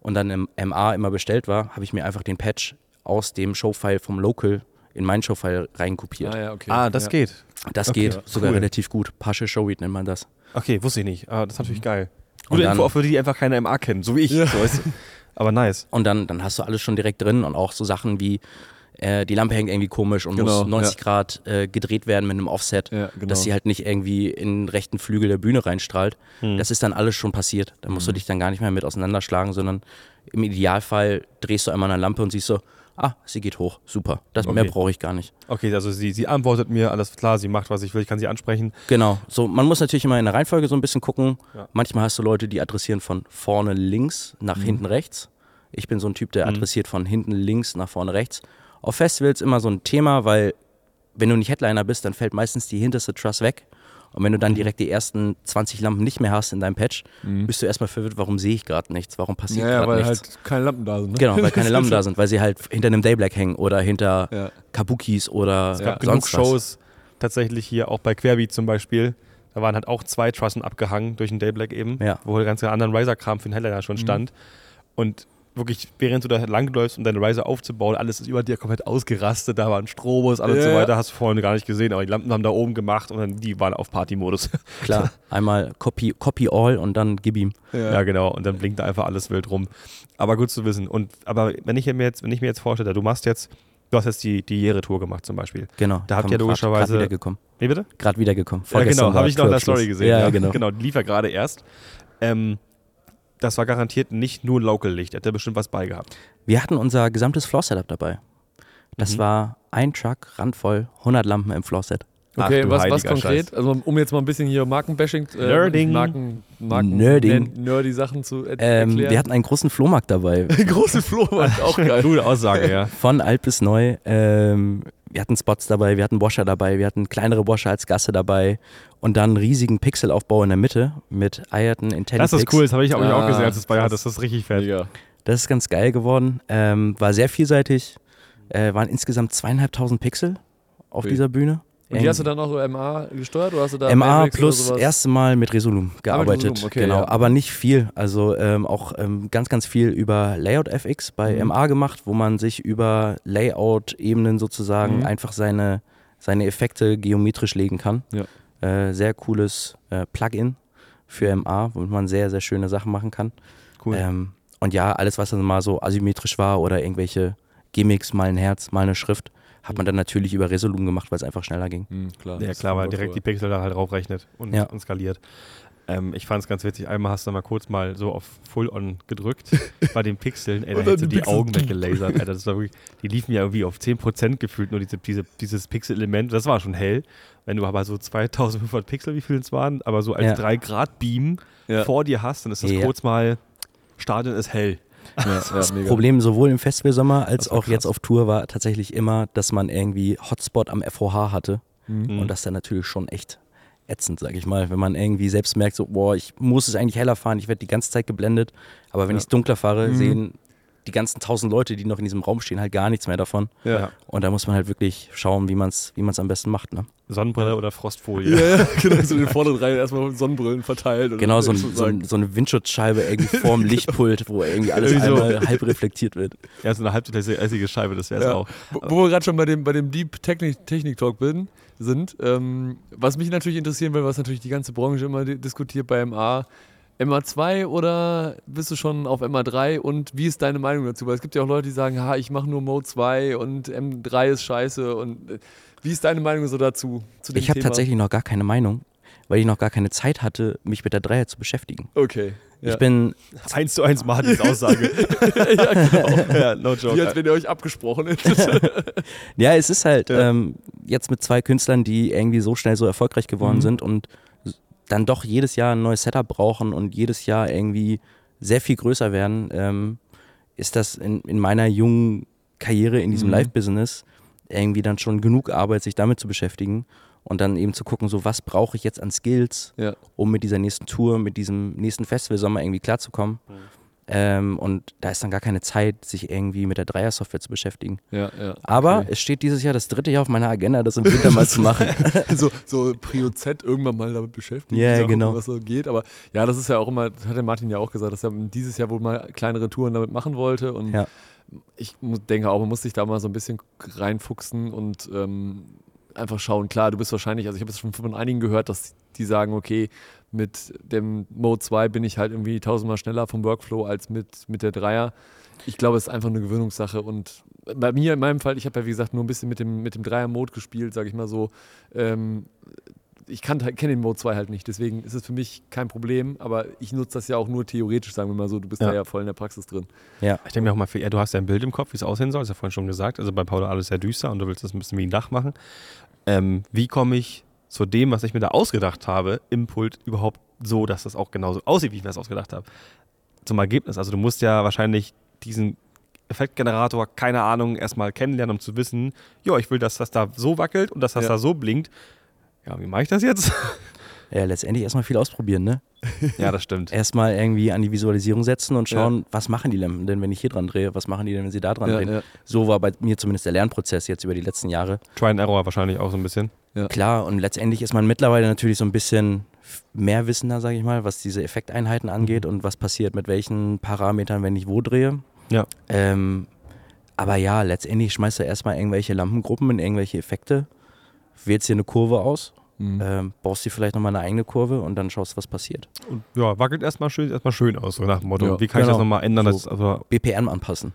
C: und dann im MA immer bestellt war, habe ich mir einfach den Patch aus dem Showfile vom Local in meinen Showfile reinkopiert.
B: Ah, ja, okay.
A: ah, das
B: ja.
A: geht.
C: Das
A: Okay,
C: geht
A: ja,
C: sogar
A: cool.
C: relativ gut. Partial Showread nennt man das.
A: Okay, wusste ich nicht. Ah, das ist natürlich geil.
C: Und
A: Gute
C: dann-
A: Info auch für die, die einfach keine MA kennen, so wie ich. So, weißt du? Aber nice.
C: Und dann, dann hast du alles schon direkt drin und auch so Sachen wie äh, die Lampe hängt irgendwie komisch und
B: Genau,
C: muss 90 Grad äh, gedreht werden mit einem Offset,
B: Ja, genau.
C: dass sie halt nicht irgendwie in den rechten Flügel der Bühne reinstrahlt.
A: Hm.
C: Das ist dann alles schon passiert. Da musst du dich dann gar nicht mehr mit auseinanderschlagen, sondern im Idealfall drehst du einmal eine Lampe und siehst so, ah, sie geht hoch, super. Das mehr
A: Okay.
C: brauche ich gar nicht.
A: Okay, also sie, sie antwortet mir, alles klar, sie macht, was ich will, ich kann sie ansprechen.
C: Genau. So, man muss natürlich immer in der Reihenfolge so ein bisschen gucken.
A: Ja.
C: Manchmal hast du Leute, die adressieren von vorne links nach
B: Mhm.
C: hinten rechts. Ich bin so ein Typ, der
A: Mhm.
C: adressiert von hinten links nach vorne rechts. Auf Festivals immer so ein Thema, weil wenn du nicht Headliner bist, dann fällt meistens die hinterste Truss weg. Und wenn du
B: Mhm.
C: dann direkt die ersten 20 Lampen nicht mehr hast in deinem Patch, bist du erstmal verwirrt, warum sehe ich gerade nichts, warum passiert
B: Mhm. Ja, ja,
C: gerade
B: weil
C: nichts.
B: halt keine Lampen da sind. Ne?
C: Genau, weil keine Lampen da sind, weil sie halt hinter einem Dayblack hängen oder hinter
B: Ja.
C: Kabukis oder
A: Es gab genug. Shows, tatsächlich hier auch bei Querbeat zum Beispiel. Da waren halt auch zwei Trussen abgehangen durch den Dayblack eben, wo der ganze anderen Riser-Kram für den Headliner schon stand. Und wirklich, während du da langläufst, um deine Riser aufzubauen, alles ist über dir komplett ausgerastet. Da waren Strobos, alles
B: Ja,
A: so
B: ja.
A: weiter, hast du vorhin gar nicht gesehen, aber die Lampen haben da oben gemacht und dann, die waren auf Party-Modus.
C: Klar, einmal Copy, Copy All und dann gib ihm.
A: Ja. genau. Und dann blinkt da einfach alles wild rum. Aber gut zu wissen. Und aber wenn ich mir jetzt, wenn ich mir jetzt vorstelle, du machst jetzt, du hast jetzt die, die Jere-Tour gemacht zum Beispiel.
C: Genau.
A: Da habt ihr
C: grad-
A: logischerweise-
C: Grad wiedergekommen.
A: Wie bitte?
C: Gerade wiedergekommen.
A: Ja, genau, habe ich noch in der. Story gesehen.
C: Ja, genau.
A: Genau, die lief ja gerade erst. Ähm, das war garantiert nicht nur Local-Licht. Hat der bestimmt was beigehabt.
C: Wir hatten unser gesamtes Floor-Setup dabei. Das
A: Mhm.
C: war ein Truck, randvoll, 100 Lampen im Floor-Set.
A: Ach,
B: Okay,
A: du
B: was, was konkret?
A: Scheiß.
B: Also um jetzt mal ein bisschen hier Markenbashing, äh,
A: Nerding.
B: Marken, Marken
C: Nerding.
B: ner- nerdy Sachen zu er
C: Ähm,
B: erklären.
C: wir hatten einen großen Flohmarkt dabei.
B: große Flohmarkt, auch geil.
A: Gute Aussage, ja.
C: Von alt bis neu. Ähm, wir hatten Spots dabei, wir hatten Washer dabei, wir hatten kleinere Washer als Gasse dabei und dann einen riesigen Pixelaufbau in der Mitte mit eierten
A: Das
C: IntelliPix.
A: ist cool, das habe ich, auch
B: Ah,
A: gesehen, als es bei hat. Das ist richtig fett.
B: Mega.
C: Das ist ganz geil geworden. Ähm, war sehr vielseitig. Äh, waren insgesamt zweieinhalbtausend Pixel auf
B: Ui.
C: dieser Bühne.
B: Und die hast du dann auch MA gesteuert oder hast du da
C: MA
B: Mavericks
C: plus erste Mal mit Resolume gearbeitet.
B: Resolume, okay,
C: genau,
B: ja.
C: aber nicht viel. Also ähm, auch ähm, ganz, ganz viel über Layout FX bei
B: Mhm.
C: MA gemacht, wo man sich über Layout-Ebenen sozusagen
B: Mhm.
C: einfach seine, seine Effekte geometrisch legen kann.
B: Ja.
C: Äh, sehr cooles äh, Plugin für MA, womit man sehr, sehr schöne Sachen machen kann.
A: Cool.
C: Ähm, Und ja, alles, was dann mal so asymmetrisch war oder irgendwelche Gimmicks, mal ein Herz, mal eine Schrift, hat man dann natürlich über Resolumen gemacht, weil es einfach schneller ging.
B: Hm, klar.
A: Ja, klar, weil direkt die. Pixel da halt draufrechnet und,
C: Ja.
A: und skaliert. Ähm, ich fand es ganz witzig. Einmal hast du mal kurz mal so auf Full-On gedrückt bei den Pixeln. Ey, da hättest du
B: die
A: die
B: Pixel-
A: Augen weggelasert. Alter, das war wirklich, die liefen ja irgendwie auf 10% gefühlt, nur diese, diese, dieses Pixel-Element. Das war schon hell. Wenn du aber so 2500 Pixel, wie viel es waren, aber so als
C: Ja.
A: 3-Grad-Beam
B: Ja.
A: vor dir hast, dann ist das
C: Ja.
A: kurz mal, Stadion ist hell.
B: Ja,
C: Das
B: mega.
C: Problem sowohl im Festivalsommer als auch jetzt
A: krass.
C: auf Tour war tatsächlich immer, dass man irgendwie Hotspot am FOH hatte.
B: Mhm.
C: Und das ist dann natürlich schon echt ätzend, sag ich mal. Wenn man irgendwie selbst merkt, so, boah, ich muss es eigentlich heller fahren, ich werde die ganze Zeit geblendet. Aber wenn
B: Ja.
C: ich es dunkler fahre,
B: Mhm.
C: sehen die ganzen tausend Leute, die noch in diesem Raum stehen, halt gar nichts mehr davon.
B: Ja.
C: Und da muss man halt wirklich schauen, wie man es wie man's am besten macht. Ne?
A: Sonnenbrille oder Frostfolie.
B: Ja, ja, genau, so den vorderen Reihen erstmal Sonnenbrillen verteilt.
C: Genau, so, ein, so, ein, so eine Windschutzscheibe irgendwie vorm Lichtpult, wo irgendwie alles
A: Irgendwie so.
C: einmal halb reflektiert wird.
A: Ja, so eine halbdurchlässige Scheibe, das wäre es
B: Ja.
A: auch.
B: Wo, wo wir gerade schon bei dem, bei dem Deep Technik, Technik Talk bin, sind, ähm, was mich natürlich interessieren will, was natürlich die ganze Branche immer di- diskutiert bei MA, MA2 oder bist du schon auf MA3 und wie ist deine Meinung dazu? Weil es gibt ja auch Leute, die sagen, ha, ich mache nur Mode 2 und M3 ist scheiße und äh, wie ist deine Meinung so dazu? Zu dem
C: Ich habe tatsächlich noch gar keine Meinung, weil ich noch gar keine Zeit hatte, mich mit der Dreier zu beschäftigen.
B: Okay. Ja.
C: Ich bin,
A: Eins zu eins Martins Aussage.
B: ja, genau.
A: ja, no joke.
B: Wie als wenn ihr euch abgesprochen hättet.
C: ja, es ist halt
A: Ja.
C: ähm, jetzt mit zwei Künstlern, die irgendwie so schnell so erfolgreich geworden
B: Mhm.
C: sind und dann doch jedes Jahr ein neues Setup brauchen und jedes Jahr irgendwie sehr viel größer werden, ähm, ist das in, in meiner jungen Karriere in diesem
B: Mhm.
C: Live-Business irgendwie dann schon genug Arbeit, sich damit zu beschäftigen und dann eben zu gucken, so was brauche ich jetzt an Skills,
B: ja.
C: um mit dieser nächsten Tour, mit diesem nächsten Festivalsommer irgendwie klarzukommen.
B: Mhm.
C: Ähm, und da ist dann gar keine Zeit, sich irgendwie mit der Dreier-Software zu beschäftigen.
B: Ja, ja.
C: Aber
B: Okay.
C: es steht dieses Jahr das dritte Jahr auf meiner Agenda, das im Winter mal zu machen.
B: so, so Prio Z irgendwann mal damit beschäftigen.
C: Ja,
B: mal gucken,
C: genau.
B: Was so geht. Aber ja, das ist ja auch immer, das hat der Martin ja auch gesagt, dass er dieses Jahr wohl mal kleinere Touren damit machen wollte. Und
C: Ja.
B: ich denke auch, man muss sich da mal so ein bisschen reinfuchsen und ähm, einfach schauen. Klar, du bist wahrscheinlich, also ich habe es schon von einigen gehört, dass die sagen, okay, mit dem Mode 2 bin ich halt irgendwie tausendmal schneller vom Workflow als mit, mit der Dreier. Ich glaube, es ist einfach eine Gewöhnungssache und bei mir in meinem Fall, ich habe ja wie gesagt nur ein bisschen mit dem, mit dem Dreier-Mode gespielt, sage ich mal so. Ähm, ich kenne den Mode 2 halt nicht, deswegen ist es für mich kein Problem, aber ich nutze das ja auch nur theoretisch, sagen wir mal so. Du bist
A: Ja.
B: da ja voll in der Praxis drin.
C: Ja.
A: Ich denke mir auch mal, ja, du hast ja ein Bild im Kopf, wie es aussehen soll, hast du ja vorhin schon gesagt. Also bei Paolo alles sehr düster und du willst das ein bisschen wie ein Dach machen. Ähm, wie komme ich zu dem, was ich mir da ausgedacht habe, im Pult überhaupt so, dass das auch genauso aussieht, wie ich mir das ausgedacht habe? Zum Ergebnis. Also du musst ja wahrscheinlich diesen Effektgenerator, keine Ahnung, erstmal kennenlernen, um zu wissen, ja, ich will, dass das da so wackelt und dass das
B: Ja.
A: da so blinkt. Ja, wie mache ich das jetzt?
C: ja, letztendlich erstmal viel ausprobieren, ne?
A: ja, das stimmt.
C: Erstmal irgendwie an die Visualisierung setzen und schauen, was machen die denn, denn, wenn ich hier dran drehe, was machen die denn, wenn sie da dran
B: Ja,
C: drehen.
B: ja.
C: So war bei mir zumindest der Lernprozess jetzt über die letzten Jahre.
A: Try and Error wahrscheinlich auch so ein bisschen.
C: Klar, und letztendlich ist man mittlerweile natürlich so ein bisschen f- mehr wissender, sage ich mal, was diese Effekteinheiten angeht und was passiert mit welchen Parametern, wenn ich wo drehe.
A: Ja.
C: Ähm, aber ja, letztendlich schmeißt du erstmal irgendwelche Lampengruppen in irgendwelche Effekte, wählst dir eine Kurve aus,
B: Mhm.
C: ähm, baust dir vielleicht nochmal eine eigene Kurve und dann schaust, was passiert.
A: Und ja, wackelt erstmal schön, erstmal schön aus, so nach dem Motto.
B: Ja,
A: wie kann ich
C: genau.
A: das nochmal ändern?
C: So.
A: Also,
C: BPM anpassen.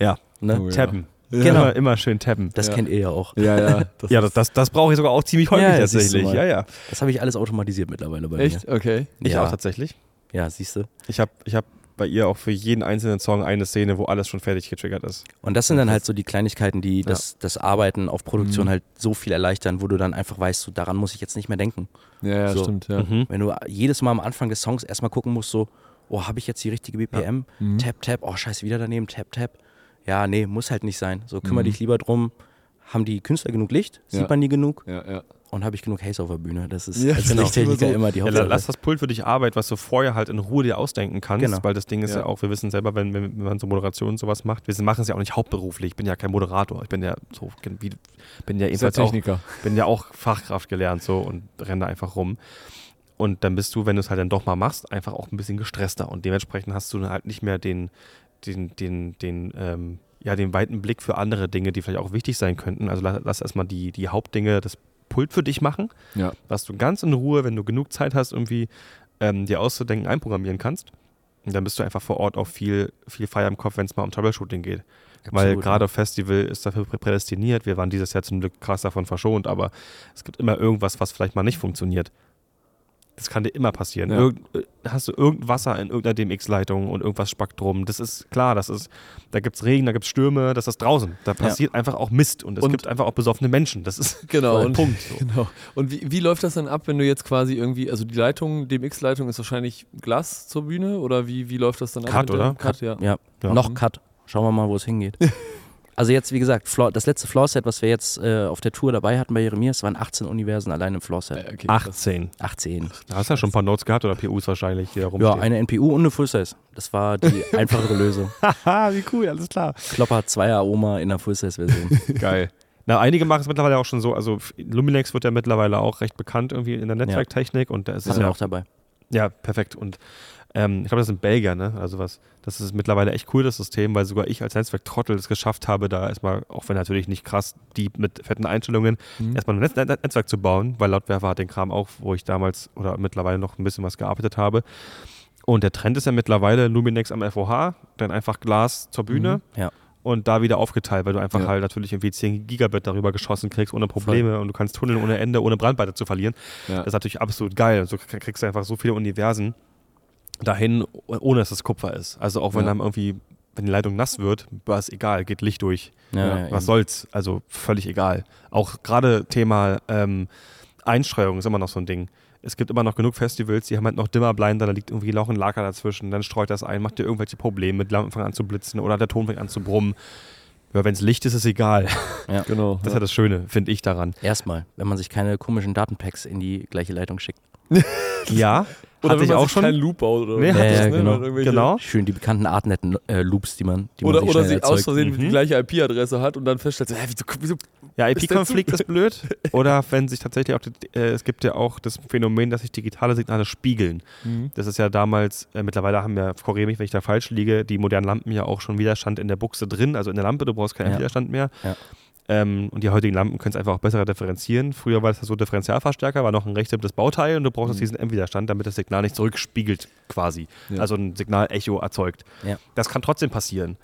A: Ja.
C: Ne?
B: Oh, ja.
A: tappen.
B: Ja.
C: Genau.
A: Immer, immer schön tappen.
C: Das
B: Ja.
C: kennt ihr ja auch.
B: Ja, ja. Das
A: ja, das, das, das brauche ich sogar auch ziemlich häufig
C: Ja,
A: tatsächlich. Ja, ja.
C: Das habe ich alles automatisiert mittlerweile bei
B: Echt? Okay.
A: Ich
C: Ja.
A: auch tatsächlich.
C: mir. Ja, siehst du.
A: Ich habe ich hab bei ihr auch für jeden einzelnen Song eine Szene, wo alles schon fertig getriggert ist.
C: Und das sind dann halt so die Kleinigkeiten, die das, das Arbeiten auf Produktion
B: Mhm.
C: halt so viel erleichtern, wo du dann einfach weißt, so daran muss ich jetzt nicht mehr denken.
B: Ja, ja,
C: So.
B: stimmt, ja.
A: Mhm.
C: Wenn du jedes Mal am Anfang des Songs erstmal gucken musst, so, oh, habe ich jetzt die richtige BPM?
B: Mhm.
C: Tap, tap, oh, scheiße, wieder daneben, tap, tap. Ja, nee, muss halt nicht sein. So, kümmere
B: Mhm.
C: dich lieber drum, haben die Künstler genug Licht? Sieht
B: Ja.
C: man die genug?
B: Ja, ja.
C: Und habe ich genug Haze auf der Bühne? Das ist
B: Ja,
C: als
B: genau.
C: Lichttechniker
B: Immer so.
C: immer die
A: Ja,
C: Hauptsache.
A: lass das Pult für dich arbeiten, was du vorher halt in Ruhe dir ausdenken kannst,
C: Genau.
A: weil das Ding ist ja.
B: Ja.
A: auch, wir wissen selber, wenn, wenn wenn man so Moderation und sowas macht, wir machen es ja auch nicht hauptberuflich, ich bin ja kein Moderator, ich bin ja so, wie, bin ja
B: ja
A: ebenfalls auch
B: Techniker.
A: bin ja auch Fachkraft gelernt so und renne da einfach rum. Und dann bist du, wenn du es halt dann doch mal machst, einfach auch ein bisschen gestresster. Und dementsprechend hast du dann halt nicht mehr den, den, den, den, ähm, ja, den weiten Blick für andere Dinge, die vielleicht auch wichtig sein könnten. Also lass, lass erstmal die, die Hauptdinge, das Pult für dich machen,
B: Ja.
A: was du ganz in Ruhe, wenn du genug Zeit hast, irgendwie ähm, dir auszudenken, einprogrammieren kannst. Und dann bist du einfach vor Ort auch viel, viel freier im Kopf, wenn es mal um Troubleshooting geht. Weil
C: Absolut,
A: gerade auf Festival ist dafür prä- prädestiniert. Wir waren dieses Jahr zum Glück krass davon verschont, aber es gibt immer irgendwas, was vielleicht mal nicht funktioniert. Das kann dir immer passieren.
B: Ja.
A: Irgend, äh, hast du irgendein Wasser in irgendeiner DMX-Leitung und irgendwas spackt drum. Das ist klar, das ist, da gibt es Regen, da gibt es Stürme, das ist draußen. Da passiert einfach auch Mist und es
B: Und-
A: gibt einfach auch besoffene Menschen. Das ist
B: Genau, und,
A: Punkt. So.
B: genau. Und wie, wie läuft das dann ab, wenn du jetzt quasi irgendwie, also die Leitung, DMX-Leitung ist wahrscheinlich Glas zur Bühne oder wie, wie läuft das dann ab?
A: Cut, oder?
B: Cut, ja.
C: Ja,
A: Ja.
C: noch Cut. Schauen wir mal, wo es hingeht. also jetzt, wie gesagt, Floor, das letzte Floor-Set, was wir jetzt äh, auf der Tour dabei hatten bei Jeremias, waren 18 Universen allein im Floor-Set.
B: Äh, okay, krass.
A: 18.
C: 18.
A: Da hast du ja schon ein paar Notes gehabt oder PUs wahrscheinlich, die da
C: Ja,
A: rumstehen.
C: eine NPU und eine Full-Size. Das war die einfachere Lösung.
A: Haha, wie cool, alles klar.
C: Klopper 2er Oma in der Full-Size-Version.
A: Geil. Na, einige machen es mittlerweile auch schon so. Also Luminex wird ja mittlerweile auch recht bekannt irgendwie in der Netzwerktechnik und da ist es ja
C: auch dabei.
A: Ja, perfekt. Und ähm, ich glaube, das sind Belgier, ne? Also was, das ist mittlerweile echt cool, das System, weil sogar ich als Netzwerktrottel es geschafft habe, da erstmal, auch wenn natürlich nicht krass deep mit fetten Einstellungen,
B: Mhm.
A: erstmal ein Netz Net Netzwerk zu bauen, weil Lautwerfer hat den Kram auch, wo ich damals oder mittlerweile noch ein bisschen was gearbeitet habe. Und der Trend ist ja mittlerweile Luminex am FOH, dann einfach Glas zur Bühne
C: Ja.
A: und da wieder aufgeteilt, weil du einfach
B: Ja.
A: halt natürlich irgendwie 10 Gigabit darüber geschossen kriegst, ohne Probleme und du kannst tunneln ohne Ende, ohne Brandweite zu verlieren.
B: Ja.
A: Das ist natürlich absolut geil. Und so kriegst du einfach so viele Universen dahin, ohne dass es Kupfer ist. Also auch wenn
B: Ja.
A: dann irgendwie, wenn die Leitung nass wird, war es egal, geht Licht durch.
C: Ja,
B: Ja,
C: ja,
A: Was
C: eben.
A: soll's? Also völlig egal. Auch gerade Thema ähm, Einstreuung ist immer noch so ein Ding. Es gibt immer noch genug Festivals, die haben halt noch Dimmerblinder, da liegt irgendwie Lauch und Lager dazwischen, dann streut das ein, macht dir irgendwelche Probleme, die Lampen fangen an zu blitzen oder der Ton fängt an zu brummen. Ja, wenn es Licht ist, ist egal.
B: Genau.
A: Das ist ja das Schöne, finde ich daran.
C: Erstmal, wenn man sich keine komischen Datenpacks in die gleiche Leitung schickt.
A: Ja,
B: Oder
A: hatte
B: wenn
A: ich
B: man
A: auch
B: sich
A: schon.
B: keinen Loop baut oder
A: Nee, hatte
C: ich-
B: ne?
C: genau.
A: Genau.
C: Schön die bekannten Artnet-Loops, die man, die man
B: Oder,
C: sich
B: oder sie aus
C: erzeugt.
B: Versehen
A: Mhm.
B: die gleiche IP-Adresse hat und dann feststellt, so, hä, wieso, wieso
A: Ja, IP-Konflikt ist blöd. Oder wenn sich tatsächlich auch, die, äh, es gibt ja auch das Phänomen, dass sich digitale Signale spiegeln.
B: Mhm.
A: Das ist ja damals, äh, mittlerweile haben ja, korrigiere mich, wenn ich da falsch liege, die modernen Lampen ja auch schon Widerstand in der Buchse drin, also in der Lampe, du brauchst keinen
C: Ja.
A: Widerstand mehr.
C: Ja.
A: Ähm, und die heutigen Lampen können es einfach auch besser differenzieren. Früher war das so Differentialverstärker, war noch ein rechtshebtes Bauteil und du brauchst
B: Mhm.
A: diesen M-Widerstand, damit das Signal nicht zurückspiegelt quasi.
B: Ja.
A: Also ein Signal-Echo erzeugt.
C: Ja.
A: Das kann trotzdem passieren.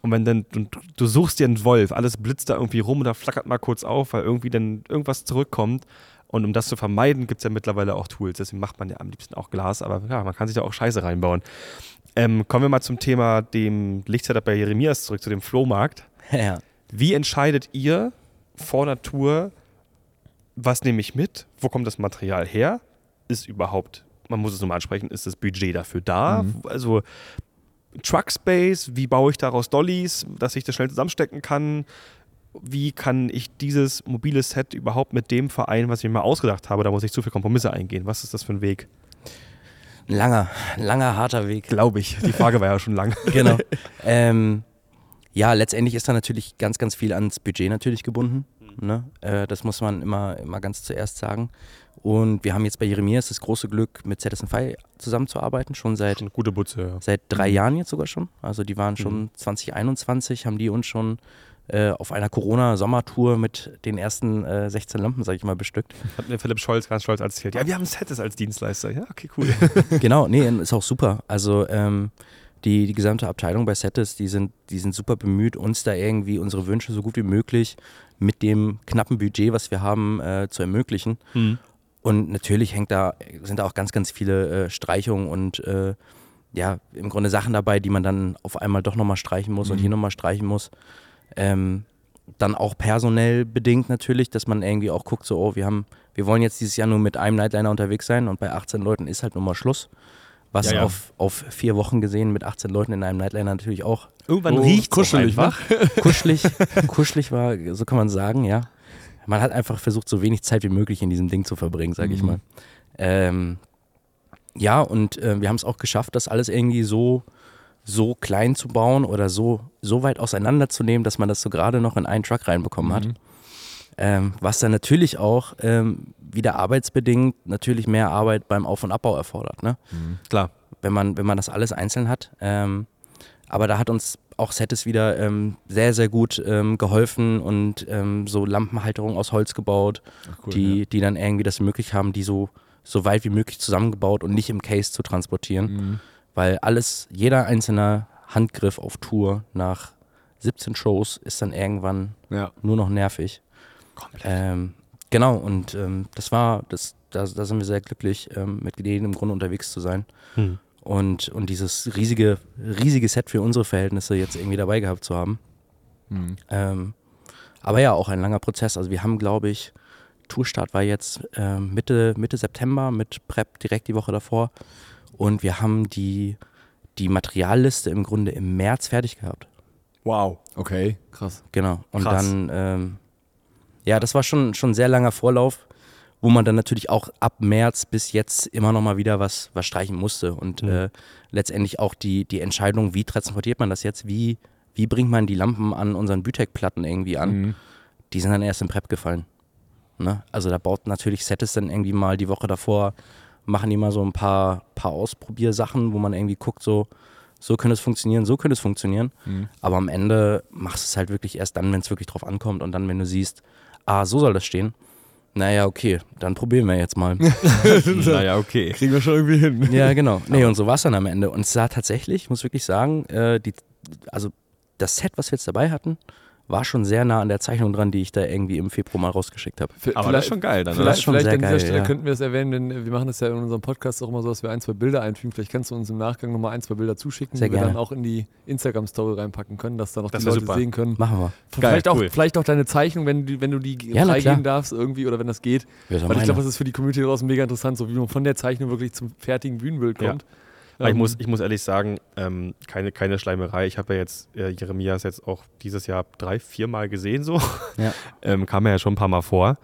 A: Und wenn dann, du, du suchst dir einen Wolf, alles blitzt da irgendwie rum oder flackert mal kurz auf, weil irgendwie dann irgendwas zurückkommt. Und um das zu vermeiden, gibt es ja mittlerweile auch Tools. Deswegen macht man ja am liebsten auch Glas, aber ja, man kann sich da auch Scheiße reinbauen. Ähm, kommen wir mal zum Thema dem Lichtsetup bei Jeremias zurück, zu dem Flohmarkt.
C: Ja.
A: Wie entscheidet ihr vor Tour, was nehme ich mit? Wo kommt das Material her? Ist überhaupt, man muss es nochmal ansprechen, ist das Budget dafür da?
C: Mhm.
A: Also Truckspace, wie baue ich daraus Dollys, dass ich das schnell zusammenstecken kann? Wie kann ich dieses mobile Set überhaupt mit dem vereinen, was ich mir mal ausgedacht habe? Da muss ich zu viele Kompromisse eingehen. Was ist das für ein Weg?
C: Ein langer, langer, harter Weg.
A: Glaube ich. Die Frage war ja schon lang.
C: genau. ähm, ja, letztendlich ist da natürlich ganz, ganz viel ans Budget natürlich gebunden. Ne? Äh, das muss man immer, immer ganz zuerst sagen. Und wir haben jetzt bei Jeremias das große Glück, mit Citizen Fi zusammenzuarbeiten, schon seit,
A: Schon gute Butze, ja.
C: seit drei Jahren jetzt sogar schon. Also die waren schon 2021, haben die uns schon äh, auf einer Corona-Sommertour mit den ersten äh, 16 Lampen, sag ich mal, bestückt.
A: Hat mir Philipp Scholz ganz stolz erzählt. Ja, wir haben Settes als Dienstleister. Ja, okay, cool.
C: genau, nee, ist auch super. Also ähm, die, die gesamte Abteilung bei Settes, die sind, die sind super bemüht, uns da irgendwie unsere Wünsche so gut wie möglich mit dem knappen Budget, was wir haben, äh, zu ermöglichen. Und natürlich hängt da, sind da auch ganz, ganz viele äh, Streichungen und äh, ja, im Grunde Sachen dabei, die man dann auf einmal doch nochmal streichen muss und hier nochmal streichen muss. Ähm, dann auch personell bedingt natürlich, dass man irgendwie auch guckt, so, oh, wir haben, wir wollen jetzt dieses Jahr nur mit einem Nightliner unterwegs sein und bei 18 Leuten ist halt nun mal Schluss. Was
A: Ja, ja.
C: Auf, auf vier Wochen gesehen mit 18 Leuten in einem Nightliner natürlich auch
A: Irgendwann
B: Oh,
A: riecht
B: kuschelig,
A: einfach.
C: kuschelig, kuschelig war, so kann man sagen, ja. Man hat einfach versucht, so wenig Zeit wie möglich in diesem Ding zu verbringen, sag ich
B: Mhm.
C: mal. Ähm, ja, und äh, wir haben es auch geschafft, das alles irgendwie so, so klein zu bauen oder so, so weit auseinanderzunehmen, dass man das so gerade noch in einen Truck reinbekommen hat.
B: Mhm.
C: Ähm, was dann natürlich auch ähm, wieder arbeitsbedingt natürlich mehr Arbeit beim Auf- und Abbau erfordert. Ne?
A: Klar.
C: wenn man, wenn man das alles einzeln hat. Ähm, aber da hat uns auch Settes wieder ähm, sehr, sehr gut ähm, geholfen und ähm, so Lampenhalterungen aus Holz gebaut,
B: cool,
C: die, die dann irgendwie das möglich haben, die so, so weit wie möglich zusammengebaut und nicht im Case zu transportieren.
B: Mhm.
C: weil alles, jeder einzelne Handgriff auf Tour nach 17 Shows ist dann irgendwann
B: Ja.
C: nur noch nervig.
A: Komplett.
C: Ähm, genau, und ähm, das war, das, da, da sind wir sehr glücklich, ähm, mit denen im Grunde unterwegs zu sein.
A: Hm.
C: Und, und dieses riesige, riesige Set für unsere Verhältnisse jetzt irgendwie dabei gehabt zu haben.
B: Mhm.
C: Ähm, aber ja, auch ein langer Prozess. Also wir haben, glaube ich, Tourstart war jetzt ähm, Mitte, Mitte September mit Prep direkt die Woche davor. Und wir haben die, die Materialliste im Grunde im März fertig gehabt.
A: Wow.
B: Okay, krass.
C: Genau. Und
A: Krass.
C: dann, ähm, ja, das war schon, schon ein sehr langer Vorlauf, wo man dann natürlich auch ab März bis jetzt immer noch mal wieder was, was streichen musste. Und
A: Mhm.
C: äh, letztendlich auch die, die Entscheidung, wie transportiert man das jetzt, wie, wie bringt man die Lampen an unseren Bütek-Platten irgendwie an,
B: Mhm.
C: die sind dann erst im Prep gefallen. Ne? Also da baut natürlich Settes dann irgendwie mal die Woche davor, machen die mal so ein paar, paar Ausprobiersachen, wo man irgendwie guckt, so, so könnte es funktionieren, so könnte es funktionieren.
B: Mhm.
C: Aber am Ende machst du es halt wirklich erst dann, wenn es wirklich drauf ankommt und dann, wenn du siehst, ah, so soll das stehen. Naja, okay, dann probieren wir jetzt mal.
A: naja, okay.
B: Kriegen wir schon irgendwie hin.
C: ja, genau. Nee, und so war es dann am Ende. Und es sah tatsächlich, ich muss wirklich sagen, äh, die, also das Set, was wir jetzt dabei hatten, war schon sehr nah an der Zeichnung dran, die ich da irgendwie im Februar mal rausgeschickt habe.
A: Aber das ist schon geil dann,
C: Das
A: oder?
C: ist schon
B: vielleicht
C: sehr
B: an dieser
C: geil,
B: Stelle
C: ja.
B: könnten wir es erwähnen, denn wir machen das ja in unserem Podcast auch immer so, dass wir ein, zwei Bilder einfügen. Vielleicht kannst du uns im Nachgang nochmal ein, zwei Bilder zuschicken,
C: Sehr
B: die wir
C: gerne.
B: dann auch in die Instagram-Story reinpacken können, dass da noch
A: Das
B: die Leute
A: super.
B: sehen können.
C: Machen wir.
B: vielleicht, auch,
A: cool.
B: vielleicht auch deine Zeichnung, wenn du, wenn du die
C: Ja,
B: freigeben darfst irgendwie oder wenn das geht.
C: Ja, ja
B: Weil ich glaube, das ist für die Community draußen mega interessant, so wie man von der Zeichnung wirklich zum fertigen Bühnenbild
A: Ja.
B: kommt.
A: Aber ich muss, ich muss ehrlich sagen, ähm, keine, keine Schleimerei. Ich habe ja jetzt äh, Jeremias jetzt auch dieses Jahr drei, vier Mal gesehen, so.
C: Ja.
A: ähm, kam mir ja schon ein paar Mal vor.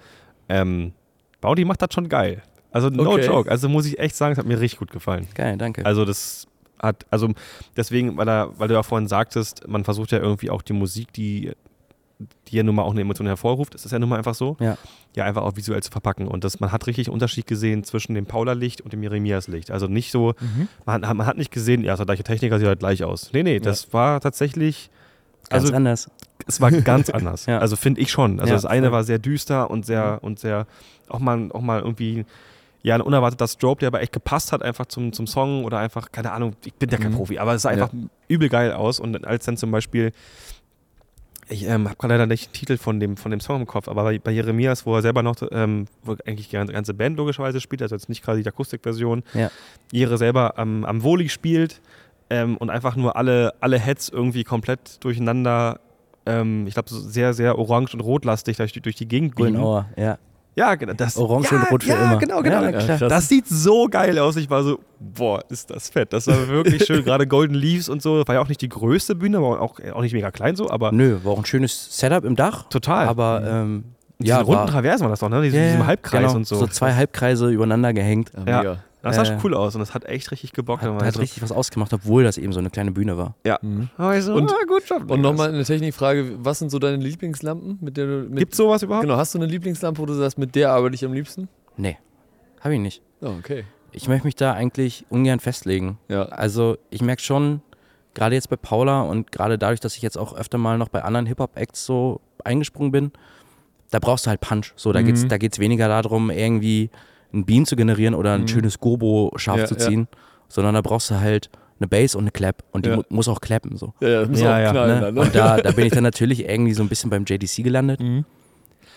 A: Ähm, Baudi macht das schon geil. Also no
B: Okay.
A: joke. Also muss ich echt sagen, es hat mir richtig gut gefallen.
C: Geil, danke.
A: Also das hat, also deswegen, weil, er, weil du ja vorhin sagtest, man versucht ja irgendwie auch die Musik, die, die ja nun mal auch eine Emotion hervorruft, das ist ja nun mal einfach so,
C: Ja.
A: ja einfach auch visuell zu verpacken. Und das, man hat richtig einen Unterschied gesehen zwischen dem Paula-Licht und dem Jeremias-Licht. Also nicht so,
B: Mhm.
A: man, hat- man hat nicht gesehen, ja, ist der gleiche Techniker, sieht halt gleich aus. Nee, nee, das war tatsächlich,
C: Ganz
A: also
C: anders.
A: es war ganz anders.
C: Ja.
A: Also finde ich schon. Also
C: Ja,
A: das eine war sehr düster und sehr, und sehr, auch mal, auch mal irgendwie, ja, ein unerwarteter Strobe, der aber echt gepasst hat, einfach zum, zum Song oder einfach, keine Ahnung, ich bin ja kein
B: Mhm.
A: Profi, aber es sah einfach übel geil aus. Und als dann zum Beispiel, ich ähm, habe gerade leider nicht den Titel von dem, von dem Song im Kopf, aber bei, bei Jeremias, wo er selber noch, ähm, wo eigentlich die ganze- Band logischerweise spielt, also jetzt nicht gerade die Akustikversion,
C: Ja.
A: ihre selber am, am Voli spielt ähm, und einfach nur alle, alle Heads irgendwie komplett durcheinander, ähm, ich glaube, so sehr, sehr orange und rotlastig durch, die- durch die Gegend biegen.
C: Goldenauer, ja.
A: Ja, genau. Das,
C: Orange
A: ja,
C: und Rot für
A: ja,
C: immer.
A: genau, genau.
C: Ja.
A: Das sieht so geil aus. Ich war so, boah, ist das fett. Das war wirklich schön. Gerade Golden Leaves und so. War ja auch nicht die größte Bühne, aber auch, auch nicht mega klein so, aber
C: Nö, war auch ein schönes Setup im Dach.
A: total.
C: Aber ähm,
A: Diese
C: ja,
A: runden
C: war,
A: Traversen war das doch, ne? Diese,
C: ja,
A: diesem
C: ja,
A: Halbkreis
C: genau,
A: und so.
C: So zwei Halbkreise übereinander gehängt.
B: Ja,
A: Ja.
B: mega.
A: Das sah
C: äh,
A: schon cool aus und das hat echt richtig gebockt.
C: Hat, hat
A: so,
C: richtig was ausgemacht, obwohl das eben so eine kleine Bühne war.
A: ja.
B: Mhm.
A: Da war ich so,
B: Und-
A: ah, gut Job.
B: Und nochmal eine Technikfrage, was sind so deine Lieblingslampen? Mit der du, mit,
A: Gibt sowas überhaupt?
B: Genau, hast du eine Lieblingslampe, wo du sagst, mit der arbeite ich am liebsten?
C: Nee, habe ich nicht.
B: Oh, okay.
C: Ich möchte mich da eigentlich ungern festlegen.
B: Ja.
C: Also ich merke schon, gerade jetzt bei Paula und gerade dadurch, dass ich jetzt auch öfter mal noch bei anderen Hip-Hop-Acts so eingesprungen bin, da brauchst du halt Punch. So, da
B: Mhm.
C: geht's, da geht's weniger darum, irgendwie einen Beam zu generieren oder ein
B: Mhm.
C: schönes Gobo scharf
B: Ja,
C: zu
B: ja.
C: ziehen, sondern da brauchst du halt eine Bass und eine Clap und die
B: Ja.
C: mu muss auch clappen. So.
B: Ja, ja, muss
A: Ja,
B: auch
A: ja,
B: knallen
C: Ne?
B: dann, ne?
C: Und da, da bin ich dann natürlich irgendwie so ein bisschen beim JDC gelandet.
B: Mhm.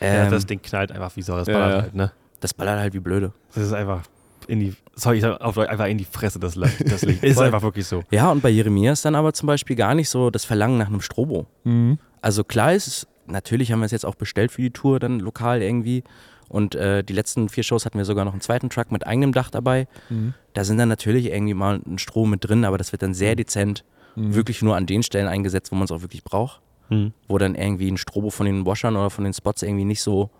A: Ja,
C: Ähm,
A: das Ding knallt einfach wie Sau. Das
B: Ja,
A: ballert
B: ja.
A: halt, ne?
C: das ballert halt wie blöde.
A: Das ist einfach in die, sorry, ich sag auf Deutsch, einfach in die Fresse das, das Licht. ist einfach wirklich so.
C: Ja, und bei Jeremias dann aber zum Beispiel gar nicht so das Verlangen nach einem Strobo.
B: Mhm.
C: Also klar ist es, natürlich haben wir es jetzt auch bestellt für die Tour dann lokal irgendwie. Und äh, die letzten vier Shows hatten wir sogar noch einen zweiten Truck mit eigenem Dach dabei.
B: Mhm.
C: Da sind dann natürlich irgendwie mal ein Strom mit drin, aber das wird dann sehr dezent
B: Mhm.
C: wirklich nur an den Stellen eingesetzt, wo man es auch wirklich braucht.
A: Hm.
C: Wo dann irgendwie ein Strobo von den Washern oder von den Spots irgendwie nicht so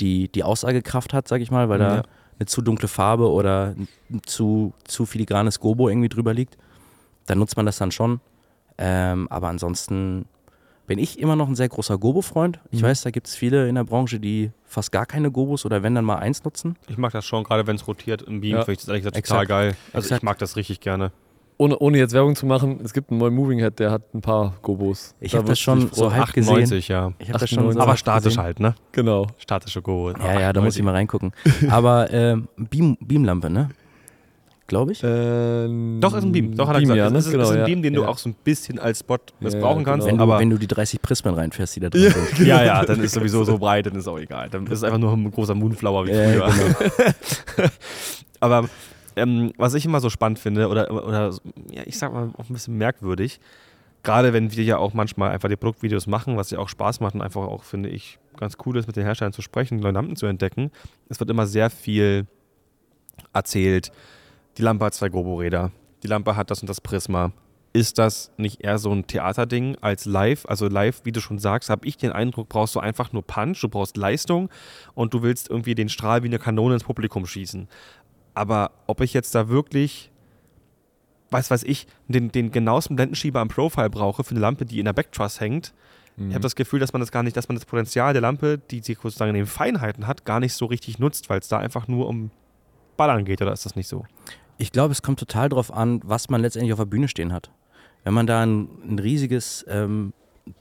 C: die, die Aussagekraft hat, sag ich mal, weil da
A: Ja.
C: eine zu dunkle Farbe oder ein zu, zu filigranes Gobo irgendwie drüber liegt. Dann nutzt man das dann schon. Ähm, aber ansonsten bin ich immer noch ein sehr großer Gobo-Freund. Ich
B: Mhm.
C: weiß, da gibt es viele in der Branche, die fast gar keine Gobos oder wenn dann mal eins nutzen.
A: Ich mag das schon, gerade wenn es rotiert im Beam,
B: Ja.
A: finde ich das ehrlich gesagt total geil. Also ich
C: Exakt.
A: mag das richtig gerne.
B: Ohne, ohne jetzt Werbung zu machen, es gibt einen neuen Moving Head, der hat ein paar Gobos.
C: Ich
B: Da
C: hab das schon so halb gesehen.
A: 98, ja.
C: Ich habe das schon
B: 98.
C: so
A: Aber statisch
C: gesehen.
A: halt, ne?
B: Genau.
A: Statische Go.
C: Ja, ja, da muss ich mal reingucken. Aber ähm, Beam, Beamlampe, ne? Glaube ich.
B: Ähm,
A: Doch, ist ein Beam. Doch, hat er
B: Beam,
A: gesagt.
B: Ja, ne?
A: ist,
B: genau,
A: ist ein. Beam, den du
B: ja.
A: auch so ein bisschen als Spot missbrauchen
B: ja,
A: kannst.
C: wenn, du,
A: aber
C: wenn du die 30 Prismen reinfährst, die da drin sind.
A: ja, ja, dann ist sowieso so breit, dann ist auch egal. Dann ist es einfach nur ein großer Moonflower wie
C: Ja,
A: früher.
C: genau.
A: Aber ähm, was ich immer so spannend finde, oder, oder ja, ich sag mal auch ein bisschen merkwürdig, gerade wenn wir ja auch manchmal einfach die Produktvideos machen, was ja auch Spaß macht und einfach auch, finde ich, ganz cool ist, mit den Herstellern zu sprechen, neue Lampen zu entdecken. Es wird immer sehr viel erzählt. Die Lampe hat zwei Gobo-Räder. Die Lampe hat das und das Prisma. Ist das nicht eher so ein Theaterding als live? Also live, wie du schon sagst, habe ich den Eindruck, brauchst du einfach nur Punch, du brauchst Leistung und du willst irgendwie den Strahl wie eine Kanone ins Publikum schießen. Aber ob ich jetzt da wirklich, weiß weiß ich, den, den genauesten Blendenschieber am Profile brauche für eine Lampe, die in der Backtruss hängt,
B: Mhm.
A: ich habe das Gefühl, dass man das gar nicht, dass man das Potenzial der Lampe, die sie sozusagen in den Feinheiten hat, gar nicht so richtig nutzt, weil es da einfach nur um Ballern geht, oder ist das nicht so?
C: Ich glaube, es kommt total drauf an, was man letztendlich auf der Bühne stehen hat. Wenn man da ein, ein riesiges ähm,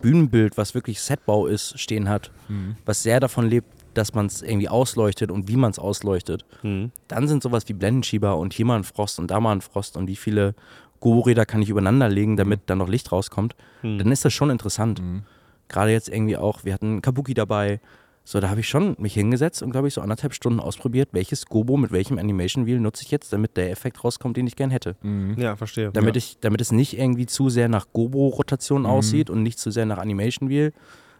C: Bühnenbild, was wirklich Setbau ist, stehen hat,
B: Mhm.
C: was sehr davon lebt, dass man es irgendwie ausleuchtet und wie man es ausleuchtet,
A: Hm.
C: dann sind sowas wie Blendenschieber und hier mal ein Frost und da mal ein Frost und wie viele Go-Räder kann ich übereinander legen, damit dann noch Licht rauskommt,
A: Hm.
C: dann ist das schon interessant.
B: Mhm.
C: Gerade jetzt irgendwie auch, wir hatten Kabuki dabei, so da habe ich schon mich hingesetzt und glaube ich so anderthalb Stunden ausprobiert, welches Gobo mit welchem Animation Wheel nutze ich jetzt, damit der Effekt rauskommt, den ich gern hätte.
B: Mhm.
A: Ja, verstehe.
C: Damit,
B: Ja.
C: ich, damit es nicht irgendwie zu sehr nach Gobo-Rotation
B: Mhm.
C: aussieht und nicht zu sehr nach Animation Wheel,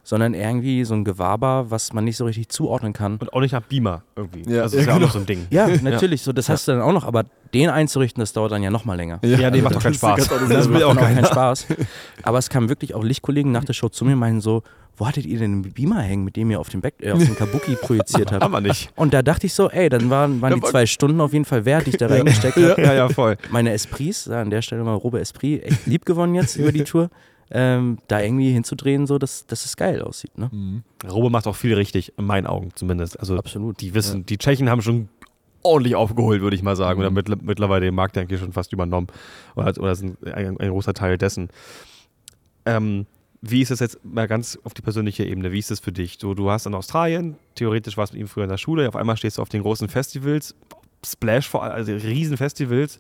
C: sondern irgendwie so ein Gewaber, was man nicht so richtig zuordnen kann.
A: Und auch nicht nach Beamer irgendwie.
B: Ja,
A: also das ist
B: ja,
A: ja auch
B: genau.
A: noch so ein Ding.
C: Ja, natürlich, so das hast du dann auch noch, aber den einzurichten, das dauert dann ja nochmal länger.
A: Ja, nee, macht doch keinen
B: das
A: Spaß.
C: Das,
A: will
C: macht
A: auch
C: auch
A: keiner.
C: keinen Spaß. Aber es kamen wirklich auch Lichtkollegen nach der Show zu mir und meinen so, wo hattet ihr denn einen Beamer hängen, mit dem ihr auf den, Back, äh, auf den Kabuki projiziert habt?
A: Haben wir nicht.
C: Und da dachte ich so, ey, dann waren, waren die zwei Stunden auf jeden Fall wert, die ich da reingesteckt habe.
A: Ja, ja, voll.
C: Meine Esprits, ja, an der Stelle mal Robe Esprit, echt lieb gewonnen jetzt über die Tour. Ähm, da irgendwie hinzudrehen, so dass, dass es geil aussieht. Ne?
B: Mhm.
A: Robe macht auch viel richtig, in meinen Augen zumindest. Also
C: Absolut.
A: die wissen, die Tschechen haben schon ordentlich aufgeholt, würde ich mal sagen.
B: Mhm.
A: Oder mittl mittlerweile den Markt denke ich schon fast übernommen. Oder, oder sind ein, ein großer Teil dessen. Ähm, wie ist das jetzt mal ganz auf die persönliche Ebene? Wie ist das für dich? So, du hast in Australien, theoretisch warst du mit ihm früher in der Schule, auf einmal stehst du auf den großen Festivals, Splash vor allem, also riesen Festivals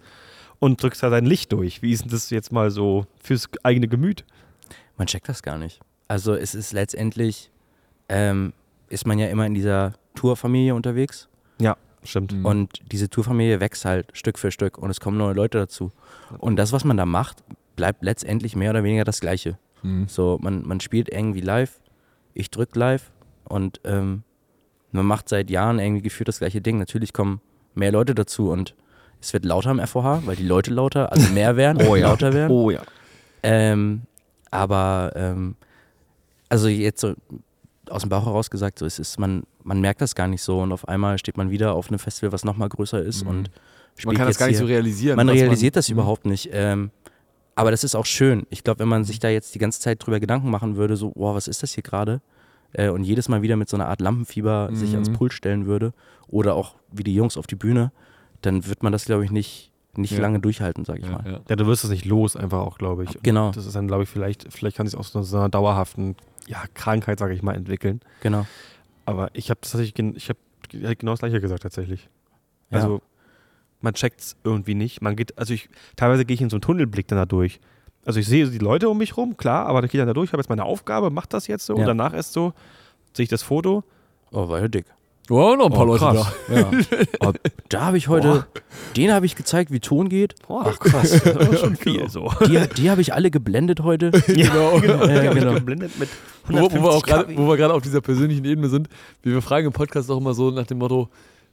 A: und drückst da dein Licht durch. Wie ist denn das jetzt mal so fürs eigene Gemüt?
C: Man checkt das gar nicht. Also es ist letztendlich, ähm, ist man ja immer in dieser Tourfamilie unterwegs
A: Stimmt.
B: Mhm.
C: und diese Tourfamilie wächst halt Stück für Stück und es kommen neue Leute dazu. Und das, was man da macht, bleibt letztendlich mehr oder weniger das Gleiche.
B: Mhm.
C: So, man, man spielt irgendwie live, ich drück live und ähm, man macht seit Jahren irgendwie gefühlt das gleiche Ding. Natürlich kommen mehr Leute dazu und es wird lauter im FOH, weil die Leute lauter, also mehr werden,
A: Oh ja.
C: lauter werden.
A: Oh ja.
C: Ähm, aber ähm, also jetzt so aus dem Bauch heraus gesagt, so es ist man man merkt das gar nicht so und auf einmal steht man wieder auf einem Festival, was nochmal größer ist
B: Mhm.
C: und
B: Man kann das gar nicht so
C: hier-
B: realisieren.
C: man realisiert das
B: Mhm.
C: überhaupt nicht. Ähm, aber das ist auch schön. Ich glaube, wenn man sich da jetzt die ganze Zeit drüber Gedanken machen würde, so, wow, was ist das hier gerade? Äh, und jedes Mal wieder mit so einer Art Lampenfieber sich
B: Mhm.
C: ans Pult stellen würde oder auch wie die Jungs auf die Bühne, dann wird man das, glaube ich, nicht, nicht
B: Ja.
C: lange durchhalten, sage ich
B: Ja,
C: mal.
B: ja.
A: Du wirst es nicht los, einfach auch, glaube ich. Und
C: Genau,
A: Das ist dann, glaube ich, vielleicht, vielleicht kann sich aus so einer dauerhaften ja, Krankheit, sage ich mal, entwickeln.
C: genau.
A: Aber ich habe tatsächlich, ich habe genau das gleiche gesagt tatsächlich.
C: Ja.
A: Also man checkt es irgendwie nicht. Man geht, also ich, teilweise gehe ich in so einen Tunnelblick dann da durch. Also ich sehe die Leute um mich rum, klar, aber ich gehe dann da durch, ich habe jetzt meine Aufgabe, mach das jetzt so und danach erst so, sehe ich das Foto.
C: Oh, war ja dick.
B: Wow, noch ein paar
A: Oh,
B: Leute
A: krass.
B: da.
C: Ja. Da habe ich heute, den habe ich gezeigt, wie Ton geht.
A: Ach krass, das ist schon viel so.
C: Die, die habe ich alle geblendet heute.
B: Genau.
A: genau.
C: Ja, genau.
A: geblendet mit
B: Wo, wo, wir
A: 150
B: auch gerade,
A: kW.
B: wo wir gerade auf dieser persönlichen Ebene sind, wie wir fragen im Podcast auch immer so nach dem Motto,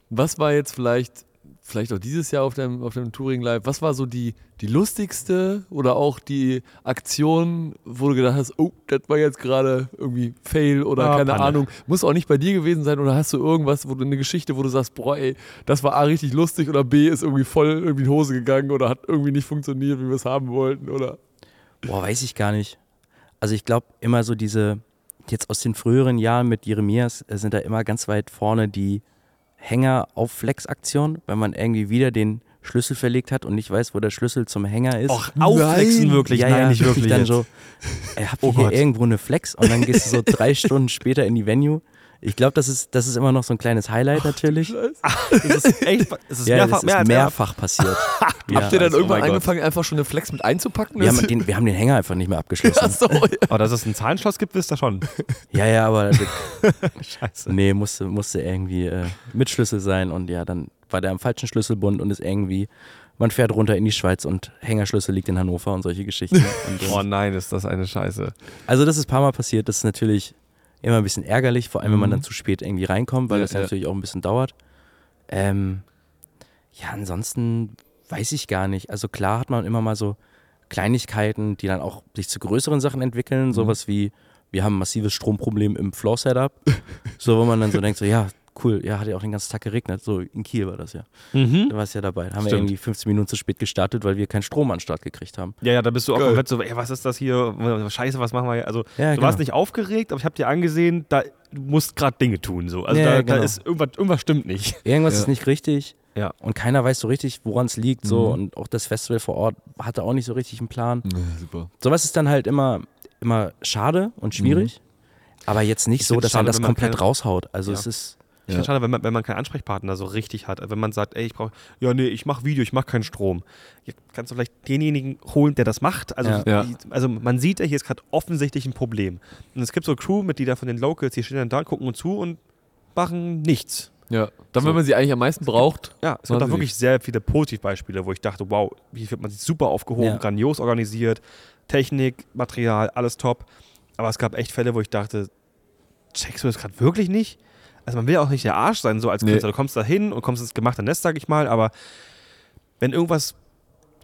B: was war jetzt vielleicht, vielleicht auch dieses Jahr auf dem, auf dem Touring Live, was war so die, die lustigste oder auch die Aktion, wo du gedacht hast, oh, das war jetzt gerade irgendwie Fail oder
A: Ah,
B: keine
A: Panne.
B: Ahnung, muss auch nicht bei dir gewesen sein oder hast du irgendwas, wo du eine Geschichte, wo du sagst, boah, ey, das war A richtig lustig oder B ist irgendwie voll irgendwie in die Hose gegangen oder hat irgendwie nicht funktioniert, wie wir es haben wollten oder
C: Boah, weiß ich gar nicht. Also ich glaube immer so diese, jetzt aus den früheren Jahren mit Jeremias äh, sind da immer ganz weit vorne die Hänger auf Flex-Aktion, wenn man irgendwie wieder den Schlüssel verlegt hat und nicht weiß, wo der Schlüssel zum Hänger ist.
A: Och, aufflexen
B: Nein.
A: wirklich,
C: ja,
A: nein,
C: ja,
A: nicht wirklich.
C: Dann
A: jetzt.
C: so, ey, habt ihr
A: Oh
C: hier irgendwo eine Flex? Und dann gehst du so drei Stunden später in die Venue. Ich glaube, das ist, das ist immer noch so ein kleines Highlight natürlich.
A: Es ist echt, es ist
C: ja,
A: mehrfach,
C: das ist
A: mehr als
C: mehrfach passiert. ja,
B: Habt ihr dann
C: also,
B: irgendwann
A: oh mein Gott.
B: angefangen, einfach schon eine Flex mit einzupacken?
C: wir, haben den, wir haben den Hänger einfach nicht mehr abgeschlossen.
B: Achso, ja.
A: Aber dass es ein Zahlenschloss gibt, wisst ihr schon.
C: Ja, ja, aber
A: Scheiße.
C: nee, musste, musste irgendwie äh, mit Schlüssel sein und ja, dann war der am falschen Schlüsselbund und ist irgendwie, man fährt runter in die Schweiz und Hängerschlüssel liegt in Hannover und solche Geschichten. Und,
A: Oh nein, ist das eine Scheiße.
C: Also das ist ein paar Mal passiert, das ist natürlich immer ein bisschen ärgerlich, vor allem wenn man
B: Mhm.
C: dann zu spät irgendwie reinkommt, weil
B: Ja,
C: das
B: ja.
C: natürlich auch ein bisschen dauert. Ähm, ja, ansonsten weiß ich gar nicht. Also klar hat man immer mal so Kleinigkeiten, die dann auch sich zu größeren Sachen entwickeln, sowas wie wir haben ein massives Stromproblem im Floor-Setup, so wo man dann so denkt, so ja, cool, ja, hat ja auch den ganzen Tag geregnet, so in Kiel war das ja.
A: Mhm.
C: Da war es ja dabei. Da haben wir
A: Stimmt.
C: irgendwie 15 Minuten zu spät gestartet, weil wir keinen Strom an den Start gekriegt haben.
A: Ja, ja, da bist du auch
B: Geil.
A: komplett so, ey, was ist das hier? Scheiße, was machen wir hier? Also,
C: Ja,
A: du
C: genau.
A: warst nicht aufgeregt, aber ich habe dir angesehen, da du musst gerade Dinge tun. So. Also,
C: Ja,
A: da,
C: genau.
A: da ist irgendwas, irgendwas stimmt nicht.
C: Irgendwas
B: Ja.
C: ist nicht richtig.
A: Ja.
C: Und keiner weiß so richtig, woran es liegt. So.
B: Mhm.
C: Und auch das Festival vor Ort hatte auch nicht so richtig einen Plan.
B: Ja, super.
C: Sowas ist dann halt immer, immer schade und schwierig. Aber jetzt nicht
A: Ich
C: so, dass man
A: schade,
C: das
A: man
C: komplett
A: keine-
C: raushaut. Also
A: Ja.
C: es ist.
A: Ich
B: Ja.
A: finde schade, wenn man, wenn man keinen Ansprechpartner so richtig hat. Wenn man sagt, ey, ich brauche, ja, nee, ich mache Video, ich mache keinen Strom. Ja, kannst du vielleicht denjenigen holen, der das macht? Also,
C: Ja.
B: Ja.
A: die, also man sieht ja, hier ist gerade offensichtlich ein Problem. Und es gibt so Crewmitglieder von den Locals, die stehen dann da, gucken uns zu und machen nichts.
B: Ja. Dann,
A: So.
B: wenn man sie eigentlich am meisten braucht.
A: Ja, es gibt da wirklich sehr viele Positivbeispiele, wo ich dachte, wow, hier wird man sich super aufgehoben,
C: Ja.
A: grandios organisiert, Technik, Material, alles top. Aber es gab echt Fälle, wo ich dachte, checkst du das gerade wirklich nicht? Also man will ja auch nicht der Arsch sein, so als
B: Nee.
A: Künstler. Du kommst da hin und kommst ins gemachte Nest, sag ich mal, aber wenn irgendwas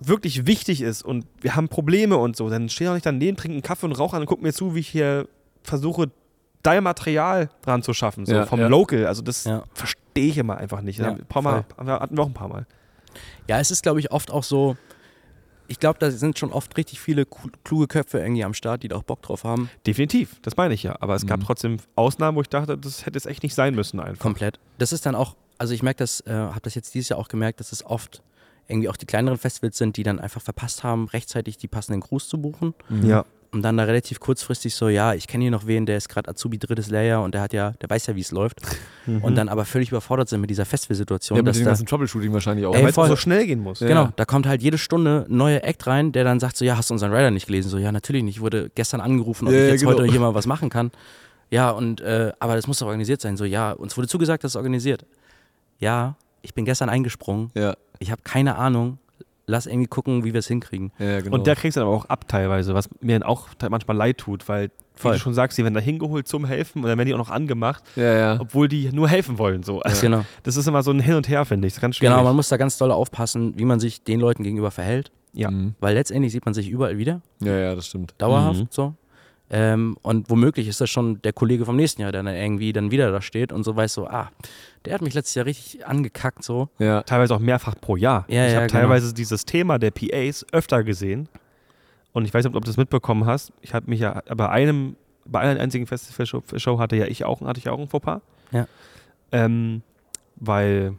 A: wirklich wichtig ist und wir haben Probleme und so, dann steh doch nicht daneben, trink einen Kaffee und rauch an und guck mir zu, wie ich hier versuche, dein Material dran zu schaffen, so
B: Ja,
A: vom
B: ja.
A: Local. Also das
C: Ja.
A: verstehe ich immer einfach nicht.
C: Ja,
A: ein paar Mal, hatten wir auch ein paar Mal.
C: Ja, es ist, glaube ich, oft auch so. Ich glaube, da sind schon oft richtig viele kluge Köpfe irgendwie am Start, die da auch Bock drauf haben.
A: Definitiv, das meine ich ja. Aber es gab
B: Mhm.
A: trotzdem Ausnahmen, wo ich dachte, das hätte es echt nicht sein müssen einfach.
C: Komplett. Das ist dann auch, also ich merke das, äh, habe das jetzt dieses Jahr auch gemerkt, dass es oft irgendwie auch die kleineren Festivals sind, die dann einfach verpasst haben, rechtzeitig die passenden Crews zu buchen.
A: Ja.
C: Und dann da relativ kurzfristig so, ja, ich kenne hier noch wen, der ist gerade Azubi drittes Layer und der hat ja, der weiß ja, wie es läuft. Und dann aber völlig überfordert sind mit dieser Festivalsituation.
B: Ja, mit
C: dass
B: dem
C: da,
B: ganzen Troubleshooting wahrscheinlich auch.
C: Ey,
A: Weil es so schnell gehen muss.
B: Ja.
C: Genau, da kommt halt jede Stunde ein neuer Act rein, der dann sagt so, ja, hast du unseren Rider nicht gelesen? So, ja, natürlich nicht. Ich wurde gestern angerufen, ob
B: Ja,
C: ich
B: ja,
C: jetzt
B: genau.
C: heute hier mal was machen kann. Ja, und, äh, aber das muss doch organisiert sein. So, ja, uns wurde zugesagt, das ist organisiert. Ja, ich bin gestern eingesprungen.
B: Ja,
C: Ich habe keine Ahnung. Lass irgendwie gucken, wie wir es hinkriegen.
B: ja, genau.
A: Und der kriegst du dann aber auch ab teilweise, was mir dann auch manchmal leid tut, weil, wie
C: Voll.
A: du schon sagst, die werden da hingeholt zum Helfen und dann werden die auch noch angemacht,
B: ja, ja.
A: obwohl die nur helfen wollen. So. Also,
C: Genau.
A: Das ist immer so ein Hin und Her, finde ich. Das ist ganz schwierig.
C: Genau, man muss da ganz doll aufpassen, wie man sich den Leuten gegenüber verhält.
A: Ja.
B: Mhm.
C: Weil letztendlich sieht man sich überall wieder,
B: ja, ja, das stimmt.
C: dauerhaft
A: Mhm.
C: so. Ähm, und womöglich ist das schon der Kollege vom nächsten Jahr, der dann irgendwie dann wieder da steht und so weiß so, ah, der hat mich letztes Jahr richtig angekackt so.
B: Ja.
A: teilweise auch mehrfach pro Jahr.
C: Ja,
A: ich
C: ja,
A: habe
C: genau.
A: teilweise dieses Thema der PAs öfter gesehen. Und ich weiß nicht, ob du das mitbekommen hast. Ich habe mich ja bei einem, bei einer einzigen Festivalshow Show hatte ja ich auch, hatte ich auch ein Fauxpas.
C: Ja.
A: Ähm, weil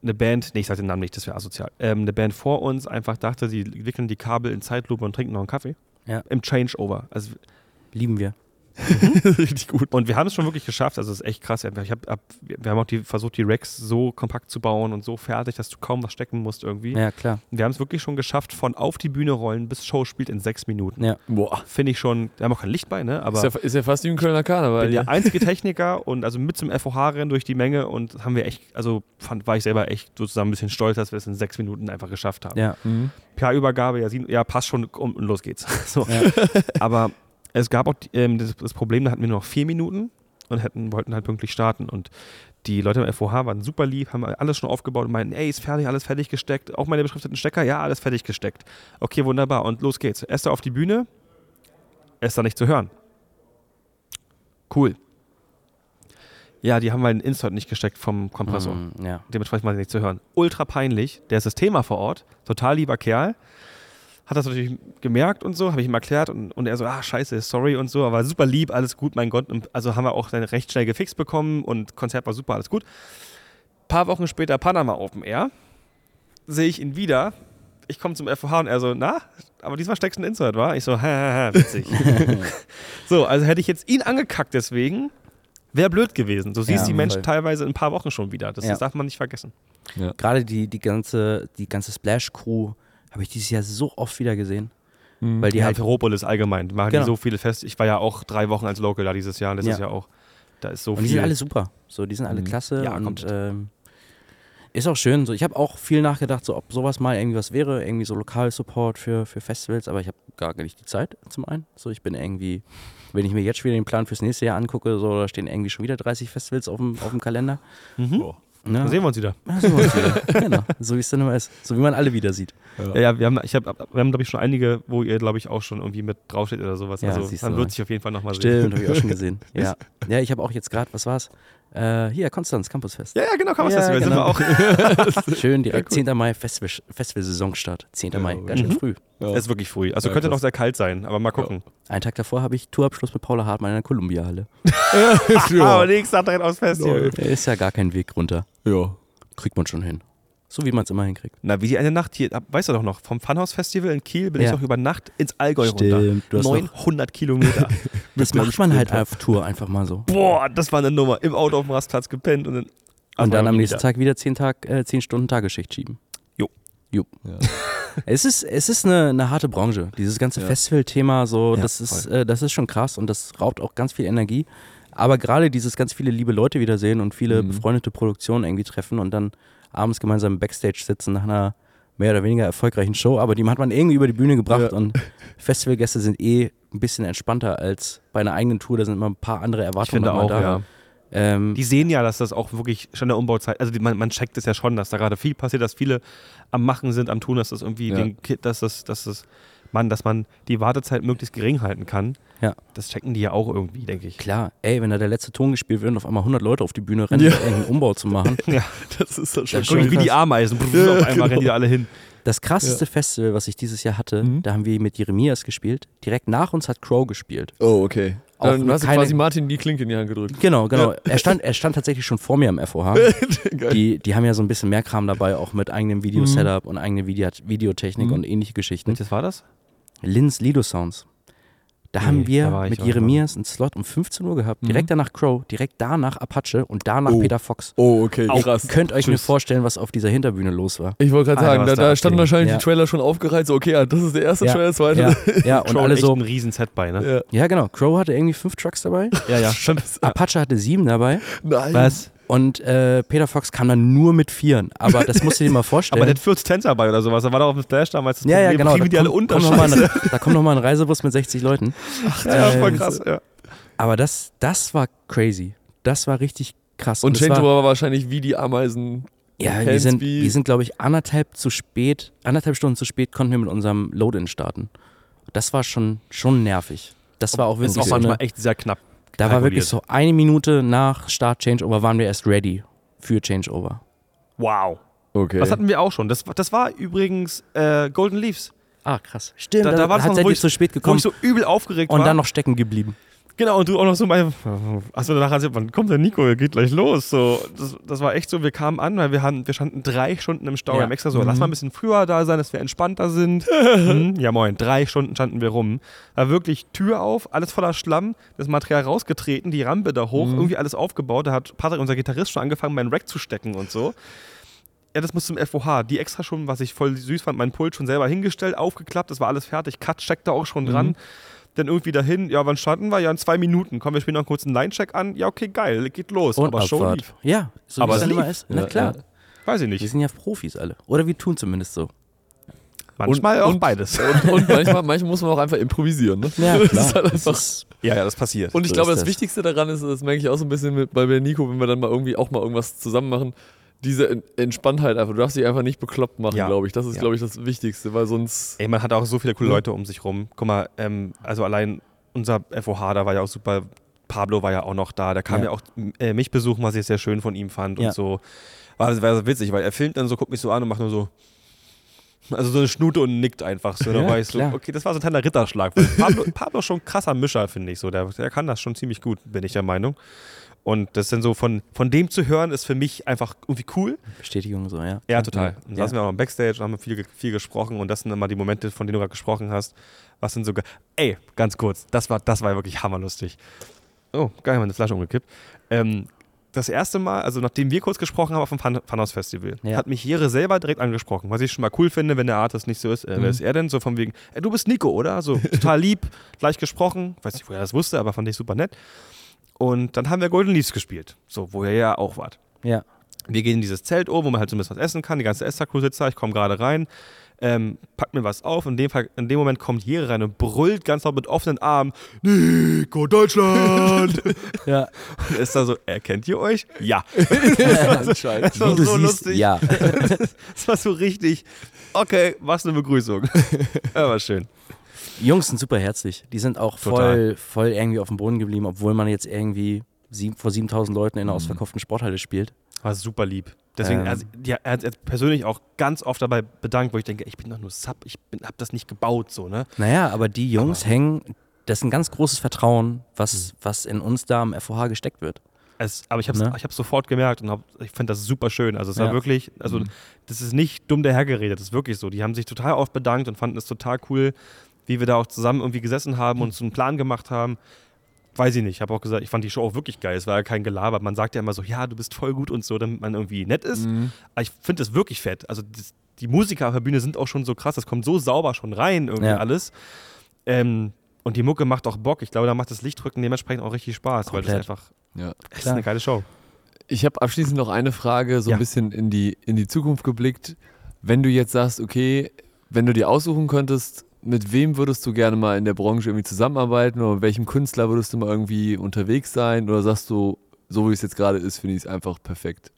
A: eine Band, nee, ich sag den Namen nicht, das wäre asozial. Ähm, eine Band vor uns einfach dachte, sie wickeln die Kabel in Zeitlupe und trinken noch einen Kaffee.
C: Ja.
A: Im Changeover. Also
C: Lieben wir.
A: Richtig gut. Und wir haben es schon wirklich geschafft. Also es ist echt krass. Ich hab, ab, wir haben auch die, versucht, die Racks so kompakt zu bauen und so fertig, dass du kaum was stecken musst irgendwie.
C: Ja, klar.
A: Wir haben es wirklich schon geschafft, von auf die Bühne rollen bis Show spielt in sechs Minuten.
C: Ja.
B: Boah.
A: Finde ich schon, wir haben auch kein Licht bei, ne? Aber
B: Ist ja, ist ja fast wie ein Kölner Karneval.
A: bin der
B: hier.
A: einzige Techniker und also mit zum FOH-Rennen durch die Menge und haben wir echt, also fand, war ich selber echt sozusagen ein bisschen stolz, dass wir es in sechs Minuten einfach geschafft haben.
C: Ja.
B: Mhm.
A: PA-Übergabe, ja, ja, passt schon und, und los geht's. so.
C: Ja.
A: Aber es gab auch ähm, das, das Problem, da hatten wir nur noch vier Minuten und hätten, wollten halt pünktlich starten. Und die Leute im FOH waren super lieb, haben alles schon aufgebaut und meinten, ey, ist fertig, alles fertig gesteckt. Auch meine beschrifteten Stecker, ja, alles fertig gesteckt. Okay, wunderbar. Und los geht's. Esther auf die Bühne, Esther nicht zu hören. Cool. Ja, die haben halt einen Insert nicht gesteckt vom Kompressor.
C: Mhm, ja.
A: Dementsprechend war sie nicht zu hören. Ultra peinlich. Der Systema vor Ort, total lieber Kerl. Hat das natürlich gemerkt und so, habe ich ihm erklärt und, und er so, ah, scheiße, sorry und so, aber super lieb, alles gut, mein Gott. Und also haben wir auch dann recht schnell gefixt bekommen und Konzert war super, alles gut. paar Wochen später Panama Open Air, sehe ich ihn wieder. Ich komme zum FOH und er so, na, aber diesmal steckst du ein Insert, war? Ich so, ha, ha, ha, witzig. so, also hätte ich jetzt ihn angekackt deswegen, Wäre blöd gewesen. So siehst
C: Ja,
A: die Menschen
B: Fall.
A: teilweise in ein paar Wochen schon wieder. Das,
C: Ja.
A: das darf man nicht vergessen.
C: Gerade die, die ganze, die ganze Splash-Crew habe ich dieses Jahr so oft wieder gesehen.
B: Mhm.
C: Weil die
A: ja,
C: halt
A: Ferropolis allgemein. Die machen
C: Genau.
A: so viele Fest. Ich war ja auch drei Wochen als Local da dieses Jahr. Letztes
C: Ja.
A: Jahr auch. Da ist so
C: Und die
A: viel.
C: sind alle super. So, die sind alle
B: Mhm.
C: klasse
A: Ja,
C: und ähm, ist auch schön. So, ich habe auch viel nachgedacht, so, ob sowas mal irgendwie was wäre, irgendwie so Lokalsupport für, für Festivals, aber ich habe gar nicht die Zeit zum einen. So, ich bin irgendwie, wenn ich mir jetzt schon wieder den Plan fürs nächste Jahr angucke, so, da stehen irgendwie schon wieder 30 Festivals auf dem, auf dem Kalender.
A: mhm.
B: Boah.
C: Ne?
A: Da sehen wir uns wieder.
C: Ja, so was wieder. genau, so wie es dann immer ist. So wie man alle wieder sieht.
A: Ja, ja, wir haben, ich hab, wir haben, glaube ich, schon einige, wo ihr, glaube ich, auch schon irgendwie mit draufsteht oder sowas.
C: Ja,
A: also man wird sich auf jeden Fall nochmal sehen.
C: Stimmt, habe ich auch schon gesehen. Ja, ja ich habe auch jetzt gerade, was war's? Äh, hier, Konstanz, Campusfest.
A: Ja, ja, genau, man
C: Ja, genau.
A: Sind wir auch.
C: Schön, direkt 10. Mai, Festival, Festival-Saisonstart. 10.
B: Ja,
C: Mai, ganz schön
A: mhm.
C: früh.
B: Ja.
A: Es ist wirklich früh. Also
B: Ja,
A: könnte
B: krass.
A: noch sehr kalt sein, aber mal gucken.
C: Einen Tag davor habe ich Tourabschluss mit Paula Hartmann in der Columbia-Halle.
B: ja.
A: nächsten Tag direkt aufs Festival.
C: Da ist ja gar kein Weg runter.
B: ja.
C: Kriegt man schon hin. So wie man es immer hinkriegt.
A: Na, wie die eine Nacht hier, weißt du doch noch, vom Funhouse Festival in Kiel bin ich
C: Ja.
A: doch über Nacht ins Allgäu
C: Stimmt,
A: runter.
C: du hast noch-
A: 900 Kilometer.
C: Das macht man halt auf Tour einfach mal so.
A: Boah, das war eine Nummer. Im Auto auf dem Rastplatz gepennt und dann,
C: Und dann am nächsten
A: wieder.
C: Tag wieder 10, Tag, äh, 10 Stunden Tagesschicht schieben.
A: Jo.
C: Jo.
B: Ja.
C: Es ist, es ist eine, eine harte Branche. Dieses ganze
B: Ja.
C: Festival-Thema, so,
A: Ja,
C: das, ist, äh, das ist schon krass und das raubt auch ganz viel Energie. Aber gerade dieses ganz viele liebe Leute wiedersehen und viele
B: Mhm.
C: befreundete Produktionen irgendwie treffen und dann abends gemeinsam im Backstage sitzen nach einer mehr oder weniger erfolgreichen Show, aber die hat man irgendwie über die Bühne gebracht
B: Ja.
C: und Festivalgäste sind eh ein bisschen entspannter als bei einer eigenen Tour. Da sind immer ein paar andere
A: Ich
C: Erwartungen
A: finde
C: immer
A: auch,
C: da.
A: ja.
C: Ähm,
A: Die sehen ja, dass das auch wirklich schon der Umbauzeit, also die, man, man checkt es ja schon, dass da gerade viel passiert, dass viele am Machen sind, am Tun, dass das irgendwie
B: Ja.
A: den dass das, dass das, man, dass man die Wartezeit möglichst gering halten kann.
C: Ja.
A: Das checken die ja auch irgendwie, denke ich.
C: Klar, ey, wenn da der letzte Ton gespielt wird und auf einmal 100 Leute auf die Bühne rennen,
B: Ja.
C: um irgendeinen Umbau zu machen.
A: Ja,
B: Das ist dann schon
C: Das schon
A: wie die. Ameisen. auf
B: Ja,
A: einmal
B: genau.
A: rennen die alle hin.
C: Das krasseste Festival, was ich dieses Jahr hatte,
B: Mhm.
C: da haben wir mit Jeremias gespielt. Direkt nach uns hat Crow gespielt.
B: Oh, okay.
C: Auch
B: Dann hast du
C: keine-
B: quasi Martin die Klinke in die Hand gedrückt.
C: Genau, genau. Er, stand, er stand tatsächlich schon vor mir am FOH. Die, die haben ja so ein bisschen mehr Kram dabei, auch mit eigenem Video-Setup und eigene Video Videotechnik
B: Mhm.
C: und ähnliche Geschichten.
A: Welches war das?
C: Lins Lido Sounds. Da
A: Nee,
C: haben wir
A: da
C: mit
A: auch
C: Jeremias einen Slot um 15 Uhr gehabt. Direkt danach Crow, direkt danach Apache und danach
B: Oh.
C: Peter Fox.
B: Oh, okay,
C: Ihr
B: krass.
C: könnt euch nur
A: Tschüss.
C: vorstellen, was auf dieser Hinterbühne los war.
B: Ich wollte gerade sagen, da,
A: da
B: standen wahrscheinlich
C: Ja.
B: die Trailer schon aufgereiht, so okay, ja, das ist der erste
C: Ja.
B: Trailer, zweite.
C: Ja, ja und
A: Crow
C: alle
A: echt
C: so.
A: ein riesen Set bei, ne?
B: Ja.
C: Ja, genau. Crow hatte irgendwie fünf Trucks dabei.
A: Ja, ja.
C: Apache hatte sieben dabei.
B: Nein.
A: Was?
C: Und äh, Peter Fox kam dann nur mit Vieren. Aber das musst du dir mal vorstellen.
A: Aber der hat 40 Tänzer bei oder sowas. Da war doch auf dem Splash damals das
C: ja, ja,
A: Problem,
C: genau.
A: kriegen
C: Da
A: die alle
C: kommt,
A: unter.
C: kommt noch mal ein, da kommt nochmal ein Reisebus mit 60 Leuten.
A: Ja, voll
C: Ähm,
A: krass. Ja.
C: Aber das, das war crazy. Das war richtig krass.
B: Und
C: das war,
B: Changeover war wahrscheinlich wie die Ameisen.
C: Ja, wir
B: Fans
C: sind,
B: wie-
C: wir sind glaube ich, anderthalb zu spät, anderthalb Stunden zu spät konnten wir mit unserem Load-In starten. Das war schon, schon nervig. Das war auch
A: Das ist
C: wirklich
A: auch manchmal echt sehr knapp.
C: Da war wirklich so eine Minute nach Start Changeover waren wir erst ready für Changeover.
A: Wow.
B: Okay.
A: Das hatten wir auch schon. Das, das war übrigens äh, Golden Leaves.
C: Ah, krass. Stimmt,
A: Da-
C: da,
A: da war
C: hat
A: noch, wo ich-
C: zu spät
A: Wo
C: gekommen
A: ich so übel aufgeregt
C: und
A: war.
C: dann noch stecken geblieben.
A: Genau, und du auch noch so mal, achso, danach hast du, wann kommt der Nico, er geht gleich los. So, das, das war echt so, wir kamen an, weil wir, haben, wir standen drei Stunden im Stau.
C: Ja.
A: Wir haben extra so, lass mal ein bisschen früher da sein, dass wir entspannter sind. hm, ja moin, drei Stunden standen wir rum. Da wirklich Tür auf, alles voller Schlamm, das Material rausgetreten, die Rampe da hoch, irgendwie alles aufgebaut. Da hat Patrick, unser Gitarrist, schon angefangen, meinen Rack zu stecken und so. Ja, das muss zum FOH. Die extra schon, was ich voll süß fand, mein Pult schon selber hingestellt, aufgeklappt, das war alles fertig. Cut steckte auch schon dran. Dann irgendwie dahin, ja, wann starten wir? Ja, in zwei Minuten. Kommen wir spielen noch kurz einen Line-Check an. Ja, okay, geil, geht los.
C: Und
A: Aber Show
C: Abfahrt.
A: lief.
C: Ja, so
A: Aber
C: wie es dann immer
A: lief.
C: ist. Na
B: Ja,
C: klar.
B: ja.
A: Weiß ich
C: Wir
A: nicht.
C: sind ja Profis alle. Oder wir tun zumindest so.
A: Manchmal
B: Und-
A: auch
B: und-
A: beides.
B: Und, und manchmal, manchmal muss man auch einfach improvisieren. Ne?
C: Ja,
B: Das
C: klar.
B: halt
C: Das
B: einfach-
C: ist-
A: Ja, ja, das passiert.
B: Und ich
C: So
B: glaube, das
C: das.
B: Wichtigste daran ist, das merke ich auch so ein bisschen mit, bei bei Nico, wenn wir dann mal irgendwie auch mal irgendwas zusammen machen, diese En- Entspanntheit einfach. Du darfst dich einfach nicht bekloppt machen,
A: Ja.
B: glaube ich. Das ist,
A: Ja.
B: glaube ich, das Wichtigste, weil sonst.
A: Ey, man hat auch so viele coole
B: Ja.
A: Leute um sich rum. Guck mal, ähm, also allein unser FOH, da war ja auch super. Pablo war ja auch noch da. Der kam ja,
C: Ja.
A: auch äh, mich besuchen, was ich sehr schön von ihm fand und so. War, war so witzig, weil er filmt dann so, guckt mich so an und macht nur so. Also so eine Schnute und nickt einfach so. Da
C: Ja,
A: war ich so, okay, das war so ein kleiner Ritterschlag. Pablo, Pablo ist schon ein krasser Mischer, finde ich so. Der, der kann das schon ziemlich gut, bin ich der Meinung. Und das dann so von, von dem zu hören, ist für mich einfach irgendwie cool.
C: Bestätigung so, ja.
A: Ja, total. Dann
C: Ja.
A: saßen wir auch im Backstage und haben viel, viel gesprochen und das sind immer die Momente, von denen du gerade gesprochen hast. Was sind sogar. Ey, ganz kurz, das war, das war wirklich hammerlustig. Oh, geil, meine Flasche umgekippt. Ähm, das erste Mal, also nachdem wir kurz gesprochen haben auf dem Fun- Funhouse Festival,
C: Ja.
A: hat mich Jere selber direkt angesprochen, was ich schon mal cool finde, wenn der Artist nicht so ist. Äh,
B: Mhm.
A: Wer ist er denn? So von wegen, ey, du bist Nico, oder? So total lieb, gleich gesprochen. Weiß nicht, woher er das wusste, aber fand ich super nett. Und dann haben wir Golden Leaves gespielt, so, wo ihr ja auch wart.
C: Ja.
A: Wir gehen in dieses Zelt oben, wo man halt so ein bisschen was essen kann. Die ganze Esser-Crew sitzt da, ich komme gerade rein, ähm, packt mir was auf. In dem, Fall, in dem Moment kommt Jere rein und brüllt ganz laut mit offenen Armen: Nico, Deutschland!
C: Ja.
A: und ist da so: Erkennt ihr euch? Ja.
B: Scheiße.
A: Das war so
C: siehst,
A: lustig.
C: ja.
A: Das war so richtig. Okay, was eine Begrüßung. war schön.
C: Die Jungs sind super herzlich. Die sind auch voll, voll irgendwie auf dem Boden geblieben, obwohl man jetzt irgendwie sieben, vor 7000 Leuten in einer ausverkauften Sporthalle spielt.
A: War super lieb. Deswegen,
C: Ähm.
A: also, die, er hat sich persönlich auch ganz oft dabei bedankt, wo ich denke, ich bin doch nur Sub, ich bin, hab das nicht gebaut, so, ne?
C: Naja, aber die Jungs hängen, das ist ein ganz großes Vertrauen, was, was in uns da am FOH gesteckt wird.
A: Es, aber ich habe es
C: Ne?
A: sofort gemerkt und hab, ich finde das super schön. Also es war
C: Ja.
A: wirklich, also das ist nicht dumm dahergeredet, das ist wirklich so. Die haben sich total oft bedankt und fanden es total cool, wie wir da auch zusammen irgendwie gesessen haben und so einen Plan gemacht haben. Weiß ich nicht, ich habe auch gesagt, ich fand die Show auch wirklich geil. Es war ja kein Gelaber. Man sagt ja immer so, ja, du bist voll gut und so, damit man irgendwie nett ist.
B: Mhm.
A: Aber ich finde das wirklich fett. Also das, die Musiker auf der Bühne sind auch schon so krass, das kommt so sauber schon rein, irgendwie
C: Ja.
A: alles. Ähm, und die Mucke macht auch Bock. Ich glaube, da macht das Lichtrücken dementsprechend auch richtig Spaß, weil das
C: Komplett.
A: einfach,
B: Ja.
A: es ist eine geile Show.
B: Ich habe abschließend noch eine Frage, so
A: Ja.
B: ein bisschen in die, in die Zukunft geblickt. Wenn du jetzt sagst, okay, wenn du dir aussuchen könntest, mit wem würdest du gerne mal in der Branche irgendwie zusammenarbeiten oder mit welchem Künstler würdest du mal irgendwie unterwegs sein? Oder sagst du, so wie es jetzt gerade ist, finde ich es einfach perfekt?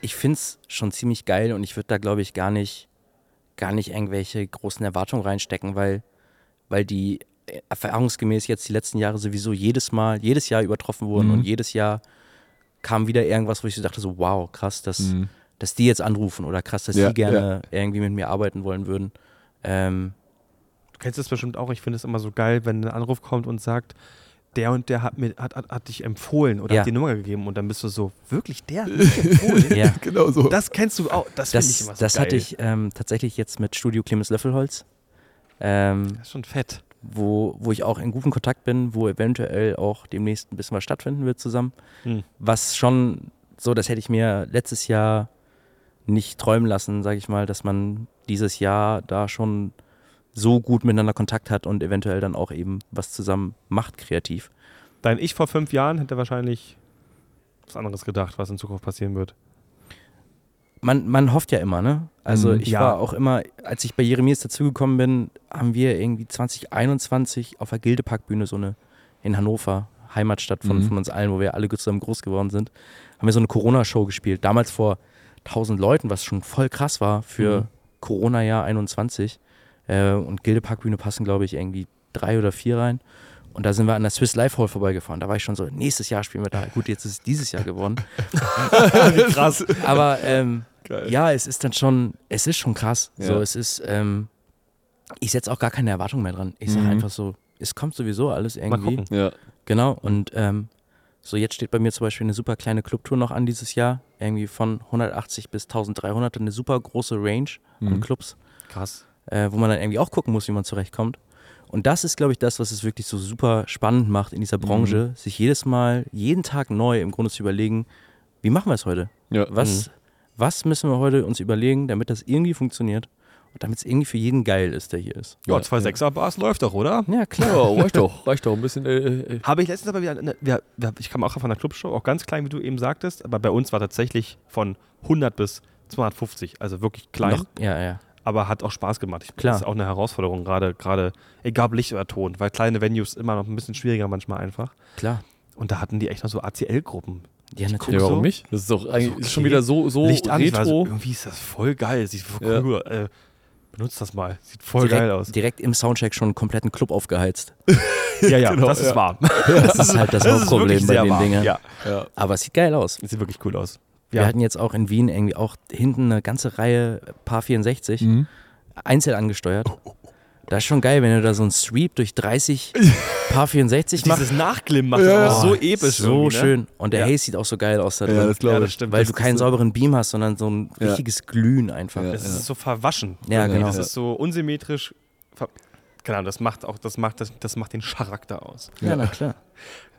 C: Ich finde es schon ziemlich geil und ich würde da, glaube ich, gar nicht, gar nicht irgendwelche großen Erwartungen reinstecken, weil, weil die erfahrungsgemäß jetzt die letzten Jahre sowieso jedes Mal, jedes Jahr übertroffen wurden
B: Mhm.
C: und jedes Jahr kam wieder irgendwas, wo ich so dachte, so wow, krass, dass,
B: Mhm.
C: dass die jetzt anrufen oder krass, dass
B: Ja,
C: die gerne irgendwie mit mir arbeiten wollen würden. Ähm,
A: kennst das bestimmt auch. Ich finde es immer so geil, wenn ein Anruf kommt und sagt, der und der hat, mir, hat, hat, hat dich empfohlen oder
C: Ja.
A: hat die Nummer gegeben und dann bist du so, wirklich, der hat mich empfohlen?
C: ja.
B: Genau so.
A: Das kennst du auch. Das, finde ich
C: Das,
A: immer so
C: das
A: geil.
C: hatte ich ähm, tatsächlich jetzt mit Studio Clemens Löffelholz, ähm,
A: Das ist schon fett.
C: wo, wo ich auch in gutem Kontakt bin, wo eventuell auch demnächst ein bisschen was stattfinden wird zusammen.
A: Hm.
C: Was schon so, das hätte ich mir letztes Jahr nicht träumen lassen, sage ich mal, dass man dieses Jahr da schon so gut miteinander Kontakt hat und eventuell dann auch eben was zusammen macht, kreativ.
A: Dein Ich vor fünf Jahren hätte wahrscheinlich was anderes gedacht, was in Zukunft passieren wird.
C: Man, man hofft ja immer, ne? Also
B: Mhm.
C: ich
A: Ja.
C: war auch immer, als ich bei Jeremias dazugekommen bin, haben wir irgendwie 2021 auf der Gildeparkbühne so eine in Hannover, Heimatstadt von,
B: Mhm.
C: von uns allen, wo wir alle zusammen groß geworden sind, haben wir so eine Corona-Show gespielt. Damals vor 1000 Leuten, was schon voll krass war für
B: Mhm.
C: Corona-Jahr 21. Äh, und Gildeparkbühne passen, glaube ich, irgendwie drei oder vier rein. Und da sind wir an der Swiss Life Hall vorbeigefahren. Da war ich schon so, nächstes Jahr spielen wir da. Gut, jetzt ist es dieses Jahr geworden.
A: Krass.
C: Aber ähm, ja, es ist dann schon, es ist schon krass. So,
B: Ja.
C: es ist, ähm, ich setze auch gar keine Erwartungen mehr dran. Ich sage
B: Mhm.
C: einfach so, es kommt sowieso alles irgendwie.
B: Ja.
C: Genau. Und ähm, so jetzt steht bei mir zum Beispiel eine super kleine Clubtour noch an dieses Jahr. Irgendwie von 180 bis 1300, eine super große Range an
B: Mhm.
C: Clubs,
A: Krass.
C: Äh, wo man dann irgendwie auch gucken muss, wie man zurechtkommt. Und das ist, glaube ich, das, was es wirklich so super spannend macht in dieser
B: Mhm.
C: Branche, sich jedes Mal, jeden Tag neu im Grunde zu überlegen, wie machen wir es heute?
B: Ja.
C: Was, was müssen wir heute uns überlegen, damit das irgendwie funktioniert und damit es irgendwie für jeden geil ist, der hier ist?
A: Ja,
B: Ja,
A: zwei
B: ja.
A: Sechser-Bars läuft doch, oder?
C: Ja, klar.
B: Ja, reicht doch, reicht doch. Ein bisschen. Äh, äh,
A: Habe ich letztens aber wieder, eine, wir, wir, ich kam auch von einer Clubshow, auch ganz klein, wie du eben sagtest, aber bei uns war tatsächlich von 100 bis 250, also wirklich klein,
C: Noch, ja, ja.
A: Aber hat auch Spaß gemacht. Ich,
C: Klar.
A: Das ist auch eine Herausforderung, gerade, gerade, egal ob Licht oder Ton, weil kleine Venues immer noch ein bisschen schwieriger manchmal einfach.
C: Klar.
A: Und da hatten die echt noch so ACL-Gruppen.
C: Ja,
A: Ich
C: natürlich.
B: ja, warum
A: so.
B: nicht? Das ist doch eigentlich
A: Okay.
B: ist schon wieder so, so
A: Licht an, war so,
B: retro.
A: irgendwie ist das voll geil, sieht voll
B: Ja.
A: cool. Äh, benutzt das mal, sieht voll
C: direkt,
A: geil aus.
C: Direkt im Soundcheck schon einen kompletten Club aufgeheizt.
A: Ja, ja,
B: Genau,
A: das ist
B: ja.
A: wahr.
C: Das ist halt das,
A: ist
C: Hauptproblem bei den
A: wahr.
C: Dingen.
A: Ja,
B: ja.
C: Aber es sieht geil aus.
A: das sieht wirklich cool aus.
C: Wir
A: Ja.
C: hatten jetzt auch in Wien irgendwie auch hinten eine ganze Reihe Paar 64
B: Mhm.
C: einzeln angesteuert. Das ist schon geil, wenn du da so einen Sweep durch 30 Paar 64 machst.
A: Dieses Nachglimmen macht
B: Ja.
A: das auch
C: Oh,
A: so episch.
C: So
A: ne?
C: schön. Und der
A: Ja.
C: Haze sieht auch so geil aus da drin.
B: Ja, das glaube
A: Ja, das stimmt.
C: weil
A: das
C: du keinen
A: so,
C: sauberen Beam hast, sondern so ein
B: Ja.
C: richtiges Glühen einfach.
B: Ja.
A: Das ist so verwaschen.
C: Ja, genau.
A: Das ist so unsymmetrisch. Genau, das macht auch, das macht, das, das macht den Charakter aus.
C: Ja, na klar.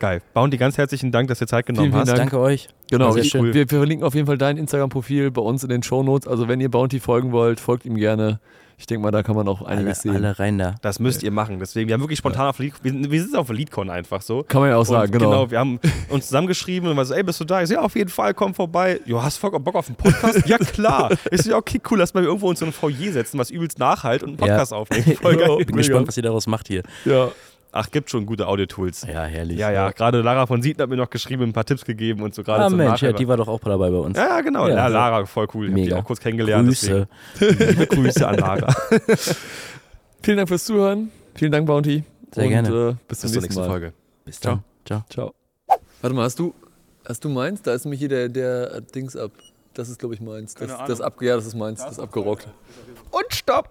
A: Geil. Bounty, ganz herzlichen Dank, dass du dir Zeit genommen
B: Vielen, vielen
A: hast.
B: Dank.
C: Danke euch.
B: Genau,
C: sehr schön.
B: wir, wir verlinken auf jeden Fall dein Instagram-Profil bei uns in den Shownotes. Also wenn ihr Bounty folgen wollt, folgt ihm gerne. Ich denke mal, da kann man auch
C: Alle,
B: einiges sehen.
C: alle rein da.
A: Das müsst ihr machen. Deswegen, wir haben wirklich spontan auf Lead, wir, wir sitzen auf Leadcon einfach so.
B: Kann man ja auch sagen,
A: und
B: genau.
A: wir haben uns zusammengeschrieben und war so, ey, bist du da? Ich so, ja, auf jeden Fall, komm vorbei. Jo, hast du voll Bock auf einen Podcast? ja, klar. Ich so, ja, okay, cool, lass mal irgendwo uns so ein Foyer setzen, was übelst nachhalt und einen Podcast
C: Ja.
A: aufnehmen. Voll geil.
C: Bin gespannt, was ihr daraus macht hier.
B: Ja.
A: Ach, gibt schon gute Audio-Tools.
C: Ja, herrlich.
A: Ja, ja, gerade Lara von Sieten hat mir noch geschrieben, ein paar Tipps gegeben und so gerade
C: Ah,
A: zum
C: Mensch, ja, die war doch auch dabei bei uns.
A: ja, genau.
C: Ja,
A: Ja. Lara, voll cool. Ich hab die auch kurz kennengelernt.
C: Grüße.
A: Liebe Grüße an Lara.
B: Vielen Dank fürs Zuhören. Vielen Dank, Bounty.
C: Sehr
B: Und,
C: gerne.
B: Äh, bis
A: zur
B: nächsten
A: nächsten
B: Mal.
A: Folge.
C: Bis dann. Ciao.
B: Ciao. Warte mal, hast du, hast du meins? Da ist nämlich hier der, der Dings ab. Das ist, glaube ich, meins. Das, das ab, ja, das ist meins. Das ist abgerockt.
A: Und stopp!